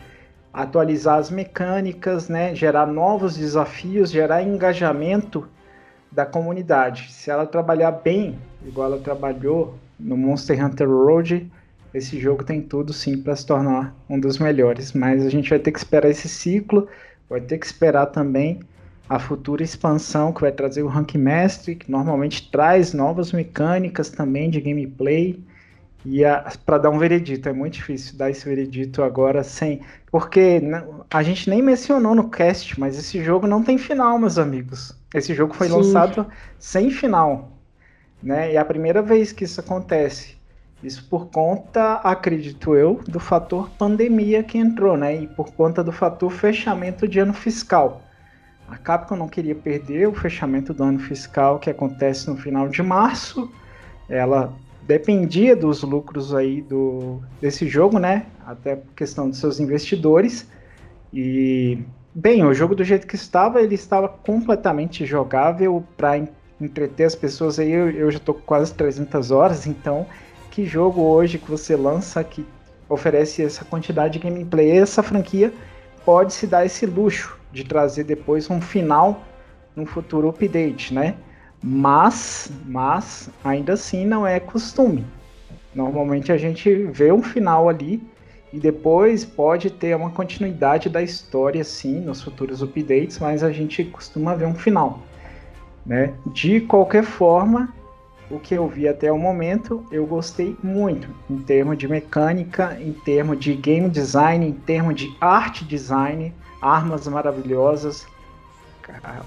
atualizar as mecânicas, né, gerar novos desafios, gerar engajamento da comunidade. Se ela trabalhar bem, igual ela trabalhou no Monster Hunter Road, esse jogo tem tudo sim para se tornar um dos melhores. Mas a gente vai ter que esperar esse ciclo, vai ter que esperar também a futura expansão que vai trazer o Rank Mestre, que normalmente traz novas mecânicas também de gameplay. E para dar um veredito, é muito difícil dar esse veredito agora sem. Porque a gente nem mencionou no cast, mas esse jogo não tem final, meus amigos. Esse jogo foi Sim. lançado sem final. Né? E é a primeira vez que isso acontece. Isso por conta, acredito eu, do fator pandemia que entrou, né? E por conta do fator fechamento de ano fiscal. A Capcom não queria perder o fechamento do ano fiscal que acontece no final de março. Ela dependia dos lucros aí do, desse jogo, né? Até por questão dos seus investidores. E, bem, o jogo do jeito que estava, ele estava completamente jogável para entreter as pessoas aí. Eu, eu já estou com quase 300 horas, então que jogo hoje que você lança que oferece essa quantidade de gameplay, essa franquia pode se dar esse luxo de trazer depois um final no futuro update, né? Mas, mas ainda assim não é costume. Normalmente a gente vê um final ali e depois pode ter uma continuidade da história sim nos futuros updates, mas a gente costuma ver um final, né? De qualquer forma, o que eu vi até o momento, eu gostei muito em termos de mecânica, em termos de game design, em termos de art design, armas maravilhosas.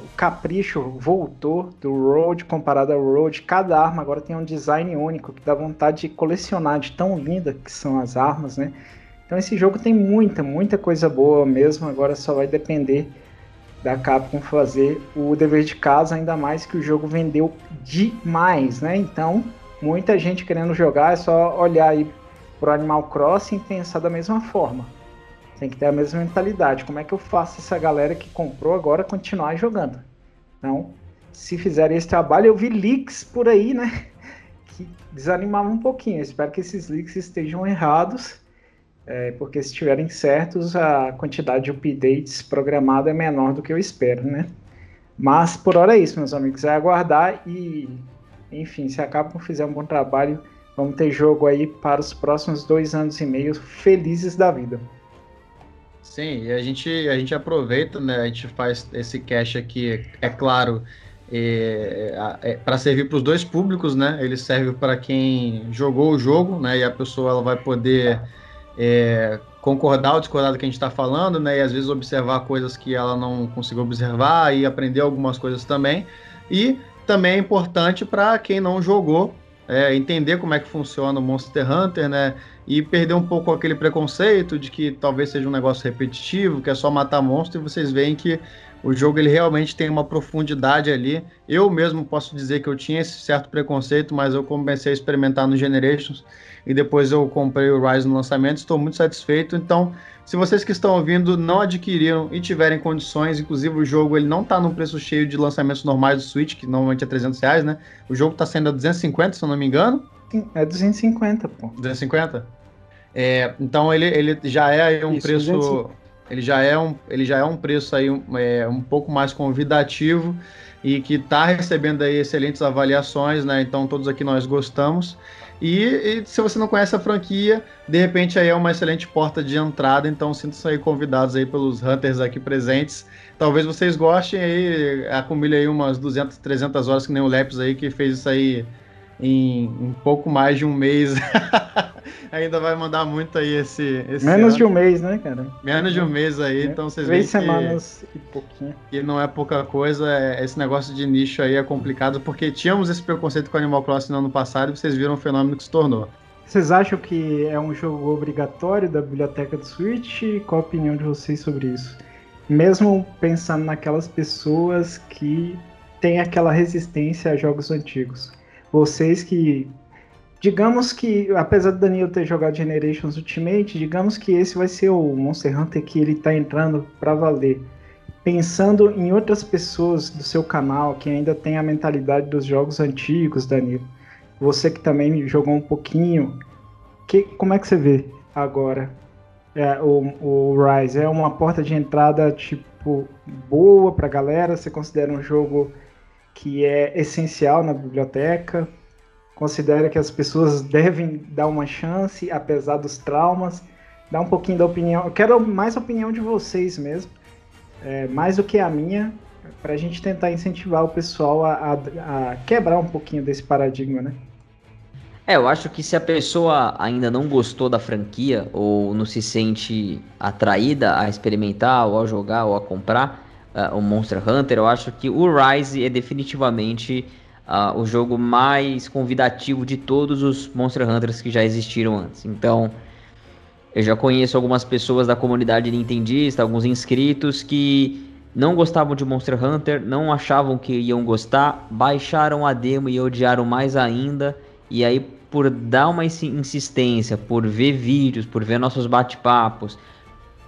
O capricho voltou do Road comparado ao Road. Cada arma agora tem um design único que dá vontade de colecionar, de tão linda que são as armas, né? Então esse jogo tem muita, muita coisa boa mesmo. Agora só vai depender da Capcom fazer o dever de casa, ainda mais que o jogo vendeu demais, né? Então, muita gente querendo jogar, é só olhar aí pro Animal Crossing e pensar da mesma forma. Tem que ter a mesma mentalidade. Como é que eu faço essa galera que comprou agora continuar jogando? Então, se fizerem esse trabalho, eu vi leaks por aí, né? Que desanimavam um pouquinho. Eu espero que esses leaks estejam errados é, porque se estiverem certos, a quantidade de updates programada é menor do que eu espero, né? Mas por hora é isso, meus amigos, é aguardar e, enfim, se a Capcom fizer um bom trabalho, vamos ter jogo aí para os próximos dois anos e meio felizes da vida. Sim, e a gente, a gente aproveita, né? A gente faz esse cache aqui, é claro, é, é, para servir para os dois públicos, né? Ele serve para quem jogou o jogo, né? E a pessoa ela vai poder é, concordar ou discordar do que a gente está falando, né? E às vezes observar coisas que ela não conseguiu observar e aprender algumas coisas também. E também é importante para quem não jogou é, entender como é que funciona o Monster Hunter, né? E perder um pouco aquele preconceito de que talvez seja um negócio repetitivo, que é só matar monstro, e vocês veem que o jogo ele realmente tem uma profundidade ali. Eu mesmo posso dizer que eu tinha esse certo preconceito, mas eu comecei a experimentar no Generations e depois eu comprei o Rise no lançamento, estou muito satisfeito. Então, se vocês que estão ouvindo não adquiriram e tiverem condições, inclusive o jogo ele não está no preço cheio de lançamentos normais do Switch, que normalmente é 300 reais, né? O jogo está sendo a 250, se eu não me engano. É 250, pô. 250? É, então ele, ele já é aí um Isso, preço. 250 ele já é um, ele já é um preço aí um, é, um pouco mais convidativo e que está recebendo aí excelentes avaliações, né? Então todos aqui nós gostamos. E, e, se você não conhece a franquia, de repente aí é uma excelente porta de entrada, então sintam-se aí convidados aí pelos Hunters aqui presentes. Talvez vocês gostem aí, acumule aí umas 200, 300 horas que nem o Lepes aí, que fez isso aí em um pouco mais de um mês. Ainda vai mandar muito aí esse. esse Menos ano. de um mês, né, cara? Menos de um mês aí, é. então vocês veem. Três semanas que, e pouquinho. E não é pouca coisa, é, esse negócio de nicho aí é complicado, porque tínhamos esse preconceito com Animal Crossing no ano passado e vocês viram o fenômeno que se tornou. Vocês acham que é um jogo obrigatório da biblioteca do Switch? Qual a opinião de vocês sobre isso? Mesmo pensando naquelas pessoas que têm aquela resistência a jogos antigos vocês que. Digamos que, apesar do Daniel ter jogado Generations Ultimate, digamos que esse vai ser o Monster Hunter que ele tá entrando para valer. pensando em outras pessoas do seu canal que ainda tem a mentalidade dos jogos antigos, Danilo. Você que também jogou um pouquinho, que, como é que você vê agora é, o, o Rise? É uma porta de entrada tipo boa para a galera? Você considera um jogo que é essencial na biblioteca? Considera que as pessoas devem dar uma chance apesar dos traumas? Dá um pouquinho da opinião. Eu quero mais a opinião de vocês mesmo é, mais do que a minha, para a gente tentar incentivar o pessoal a, a, a, quebrar um pouquinho desse paradigma, né? É, eu acho que se a pessoa ainda não gostou da franquia ou não se sente atraída a experimentar, ou a jogar, ou a comprar uh, o Monster Hunter, eu acho que o Rise é definitivamente uh, o jogo mais convidativo de todos os Monster Hunters que já existiram antes. Então, eu já conheço algumas pessoas da comunidade nintendista, alguns inscritos que não gostavam de Monster Hunter, não achavam que iam gostar, baixaram a demo e odiaram mais ainda. E aí, por dar uma insistência, por ver vídeos, por ver nossos bate-papos,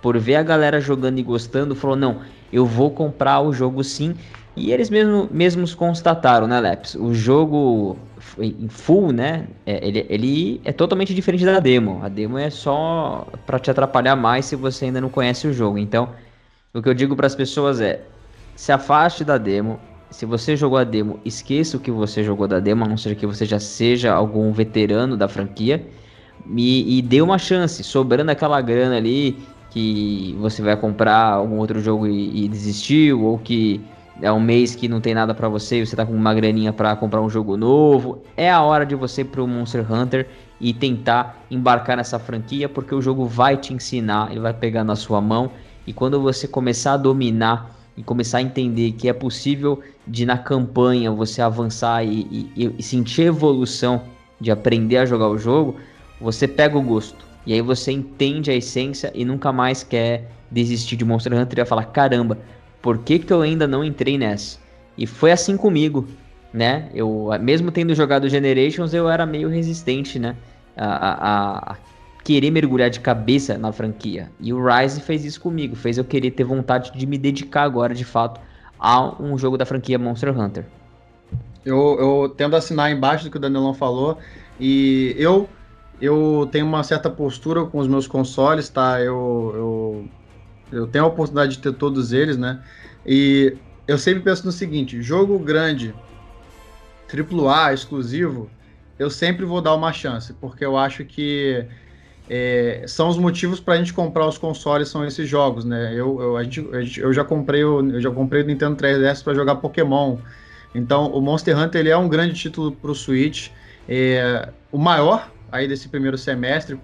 por ver a galera jogando e gostando, falou: não, eu vou comprar o jogo sim. E eles mesmo, mesmos constataram, né, Leps? O jogo em full, né? É, ele, ele é totalmente diferente da demo. A demo é só para te atrapalhar mais se você ainda não conhece o jogo. Então, o que eu digo para as pessoas é: se afaste da demo. Se você jogou a demo, esqueça o que você jogou da demo, a não ser que você já seja algum veterano da franquia. E, e dê uma chance, sobrando aquela grana ali que você vai comprar algum outro jogo e, e desistiu, ou que é um mês que não tem nada para você e você tá com uma graninha para comprar um jogo novo, é a hora de você ir pro Monster Hunter e tentar embarcar nessa franquia, porque o jogo vai te ensinar, ele vai pegar na sua mão e quando você começar a dominar e começar a entender que é possível de na campanha você avançar e, e, e sentir evolução de aprender a jogar o jogo, você pega o gosto. E aí você entende a essência e nunca mais quer desistir de Monster Hunter e vai falar: caramba, por que, que eu ainda não entrei nessa? E foi assim comigo, né? Eu, mesmo tendo jogado Generations, eu era meio resistente, né? A, a, a, querer mergulhar de cabeça na franquia. E o Rise fez isso comigo, fez eu querer ter vontade de me dedicar agora, de fato, a um jogo da franquia Monster Hunter. Eu, eu tendo assinar embaixo do que o Danilão falou, e eu eu tenho uma certa postura com os meus consoles, tá? Eu, eu eu tenho a oportunidade de ter todos eles, né? E eu sempre penso no seguinte: jogo grande, AAA, exclusivo, eu sempre vou dar uma chance, porque eu acho que é, são os motivos para a gente comprar os consoles são esses jogos, né? Eu, eu, a gente, eu já comprei o, eu já comprei o Nintendo 3DS para jogar Pokémon. Então, o Monster Hunter ele é um grande título para o Switch. É, o maior aí desse primeiro semestre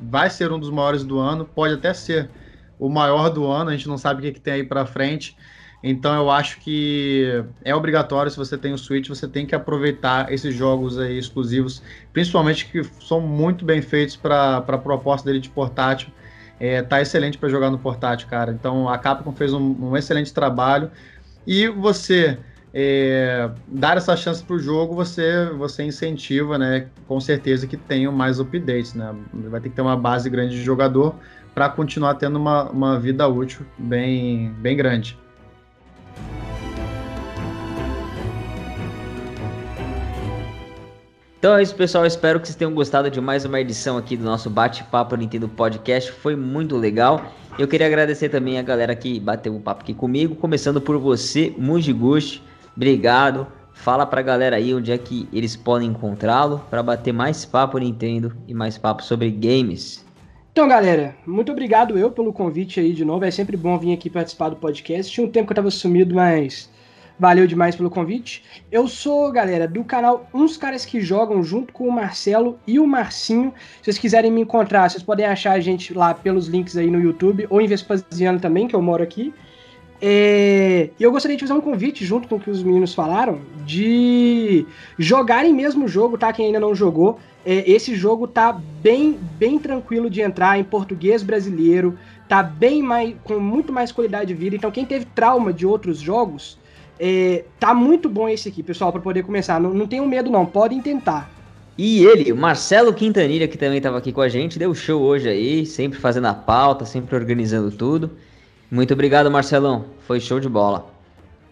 vai ser um dos maiores do ano, pode até ser o maior do ano, a gente não sabe o que, que tem aí para frente. Então eu acho que é obrigatório, se você tem o Switch, você tem que aproveitar esses jogos aí exclusivos, principalmente que são muito bem feitos para a proposta dele de portátil. É, tá excelente para jogar no portátil, cara. Então a Capcom fez um, um excelente trabalho. E você é, dar essa chance para o jogo, você, você incentiva, né? Com certeza que tenham mais updates, né? Vai ter que ter uma base grande de jogador para continuar tendo uma, uma vida útil bem, bem grande. Então é isso, pessoal. espero que vocês tenham gostado de mais uma edição aqui do nosso Bate-Papo Nintendo Podcast. Foi muito legal. Eu queria agradecer também a galera que bateu um papo aqui comigo, começando por você, Mujiguchi. Obrigado. Fala pra galera aí onde é que eles podem encontrá-lo para bater mais papo Nintendo e mais papo sobre games. Então, galera, muito obrigado eu pelo convite aí de novo. É sempre bom vir aqui participar do podcast. Tinha um tempo que eu tava sumido, mas valeu demais pelo convite. Eu sou, galera, do canal Uns Caras que Jogam, junto com o Marcelo e o Marcinho. Se vocês quiserem me encontrar, vocês podem achar a gente lá pelos links aí no YouTube ou em Vespasiano também, que eu moro aqui. É, eu gostaria de fazer um convite, junto com o que os meninos falaram, de jogarem mesmo o jogo, tá? Quem ainda não jogou. É, esse jogo tá bem, bem tranquilo de entrar em português brasileiro, tá bem mais, com muito mais qualidade de vida. Então, quem teve trauma de outros jogos, é, tá muito bom esse aqui, pessoal, para poder começar. Não, não tenham medo, não, podem tentar. E ele, o Marcelo Quintanilha, que também estava aqui com a gente, deu show hoje aí, sempre fazendo a pauta, sempre organizando tudo. Muito obrigado, Marcelão. Foi show de bola.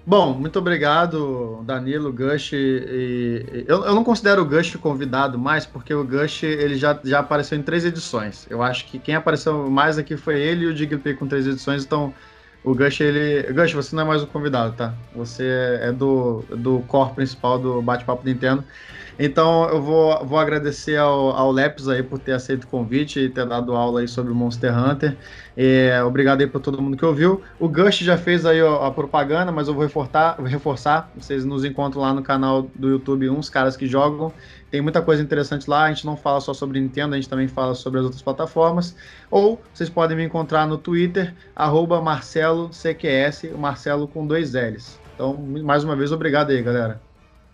Bom, muito obrigado, Danilo, Gush. E, e, eu, eu, não considero o Gush convidado mais, porque o Gush ele já, já apareceu em três edições. Eu acho que quem apareceu mais aqui foi ele e o Jigglypuff com três edições, então o Gush, ele. Gush, você não é mais o convidado, tá? Você é do, do core principal do Bate-Papo Nintendo. Então eu vou, vou agradecer ao, ao aí por ter aceito o convite e ter dado aula aí sobre Monster Hunter. É, obrigado aí por todo mundo que ouviu. O Gush já fez aí a, a propaganda, mas eu vou reforçar, reforçar. Vocês nos encontram lá no canal do YouTube, uns caras que jogam. Tem muita coisa interessante lá. A gente não fala só sobre Nintendo, a gente também fala sobre as outras plataformas. Ou vocês podem me encontrar no Twitter, MarceloCQS, o Marcelo com dois L's. Então, mais uma vez, obrigado aí, galera.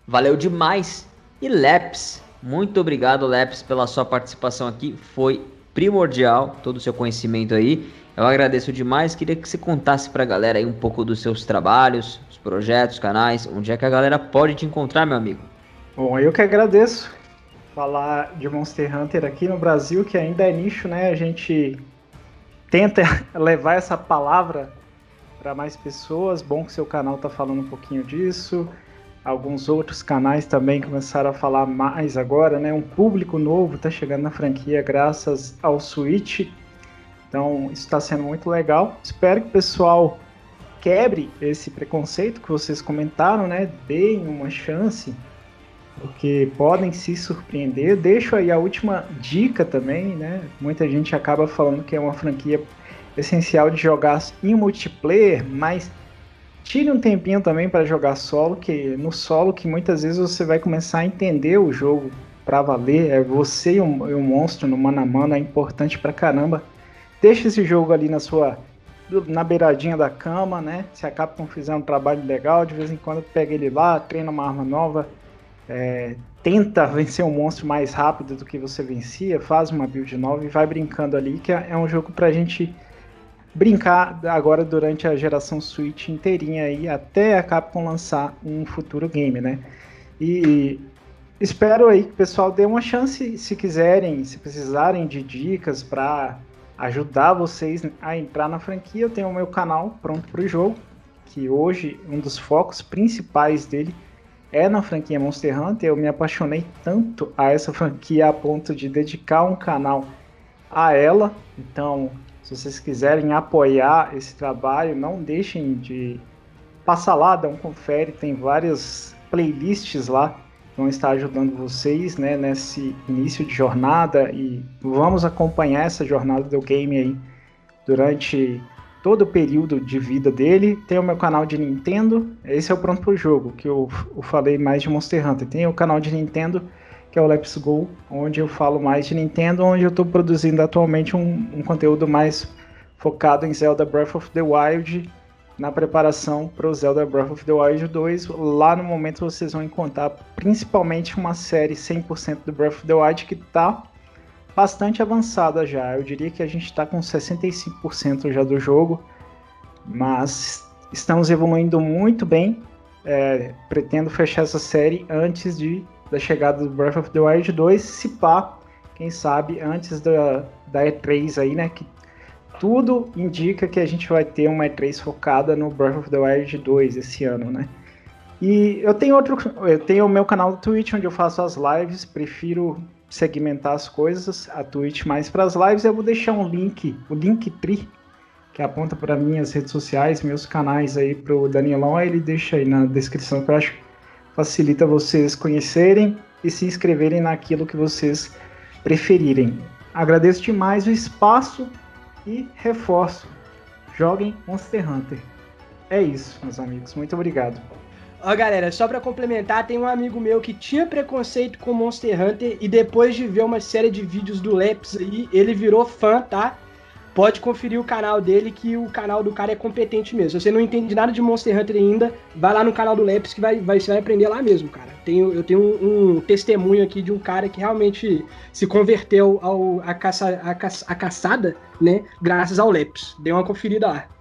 Valeu demais. E Leps, muito obrigado, Leps, pela sua participação aqui. Foi primordial todo o seu conhecimento aí. Eu agradeço demais. Queria que você contasse para a galera aí um pouco dos seus trabalhos, os projetos, canais, onde é que a galera pode te encontrar, meu amigo. Bom, eu que agradeço falar de Monster Hunter aqui no Brasil, que ainda é nicho, né? A gente tenta levar essa palavra para mais pessoas. Bom que seu canal tá falando um pouquinho disso alguns outros canais também começaram a falar mais agora, né? Um público novo está chegando na franquia graças ao Switch. Então, isso está sendo muito legal. Espero que o pessoal quebre esse preconceito que vocês comentaram, né? Deem uma chance, porque podem se surpreender. Deixo aí a última dica também, né? Muita gente acaba falando que é uma franquia essencial de jogar em multiplayer, mas tire um tempinho também para jogar solo, que no solo que muitas vezes você vai começar a entender o jogo para valer. É você e o, monstro no mano a mano é importante pra caramba. Deixa esse jogo ali na sua na beiradinha da cama, né? Se a Capcom fizer um trabalho legal, de vez em quando pega ele lá, treina uma arma nova, é, tenta vencer um monstro mais rápido do que você vencia, faz uma build nova e vai brincando ali, que é, é um jogo pra gente brincar agora durante a geração Switch inteirinha aí, até a Capcom lançar um futuro game, né? E espero aí que o pessoal dê uma chance, se quiserem, se precisarem de dicas para ajudar vocês a entrar na franquia, eu tenho o meu canal pronto para o jogo, que hoje um dos focos principais dele é na franquia Monster Hunter. Eu me apaixonei tanto a essa franquia a ponto de dedicar um canal a ela. Então, se vocês quiserem apoiar esse trabalho, não deixem de passar lá, dar um confere, tem várias playlists lá vão estar ajudando vocês né, nesse início de jornada e vamos acompanhar essa jornada do game aí durante todo o período de vida dele. Tem o meu canal de Nintendo, esse é o Pronto pro Jogo, que eu, eu falei mais de Monster Hunter. Tem o canal de Nintendo que é o Let's Go, onde eu falo mais de Nintendo, onde eu estou produzindo atualmente um, um, conteúdo mais focado em Zelda Breath of the Wild, na preparação para o Zelda Breath of the Wild 2. Lá no momento vocês vão encontrar principalmente uma série 100% do Breath of the Wild que está bastante avançada já. Eu diria que a gente está com 65% já do jogo, mas estamos evoluindo muito bem. É, pretendo fechar essa série antes de da chegada do Breath of the Wild 2, se pá, quem sabe, antes da, da E3 aí, né? Que tudo indica que a gente vai ter uma E3 focada no Breath of the Wild 2 esse ano, né? E eu tenho outro, eu tenho o meu canal do Twitch onde eu faço as lives, prefiro segmentar as coisas, a Twitch mais para as lives, eu vou deixar um link, o Linktree, que aponta para minhas redes sociais, meus canais aí pro Danielão, aí ele deixa aí na descrição que eu acho facilita vocês conhecerem e se inscreverem naquilo que vocês preferirem. Agradeço demais o espaço e reforço. Joguem Monster Hunter. É isso, meus amigos. Muito obrigado. Ó, galera, só para complementar, tem um amigo meu que tinha preconceito com Monster Hunter e depois de ver uma série de vídeos do Leps aí, ele virou fã, tá? Pode conferir o canal dele, que o canal do cara é competente mesmo. Se você não entende nada de Monster Hunter ainda, vai lá no canal do Leps que vai, vai, você vai aprender lá mesmo, cara. Tenho, eu tenho um, um testemunho aqui de um cara que realmente se converteu ao, a, caça, a, caça, a caçada, né? Graças ao Leps. Dê uma conferida lá.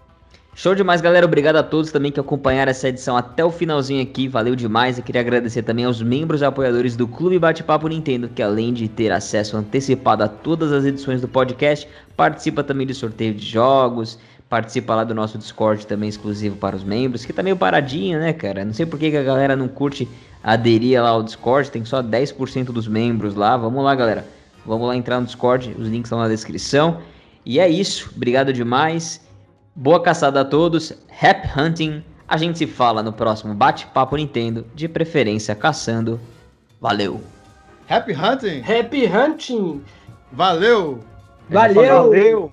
Show demais, galera. Obrigado a todos também que acompanharam essa edição até o finalzinho aqui. Valeu demais. Eu queria agradecer também aos membros e apoiadores do Clube Bate-Papo Nintendo, que além de ter acesso antecipado a todas as edições do podcast, participa também de sorteio de jogos, participa lá do nosso Discord também exclusivo para os membros, que tá meio paradinho, né, cara? Não sei por que, que a galera não curte aderir lá ao Discord, tem só 10% dos membros lá. Vamos lá, galera. Vamos lá entrar no Discord, os links estão na descrição. E é isso, obrigado demais. Boa caçada a todos, happy hunting. A gente se fala no próximo Bate-Papo Nintendo, de preferência caçando. Valeu! Happy hunting! Happy hunting! Valeu! Valeu! Valeu!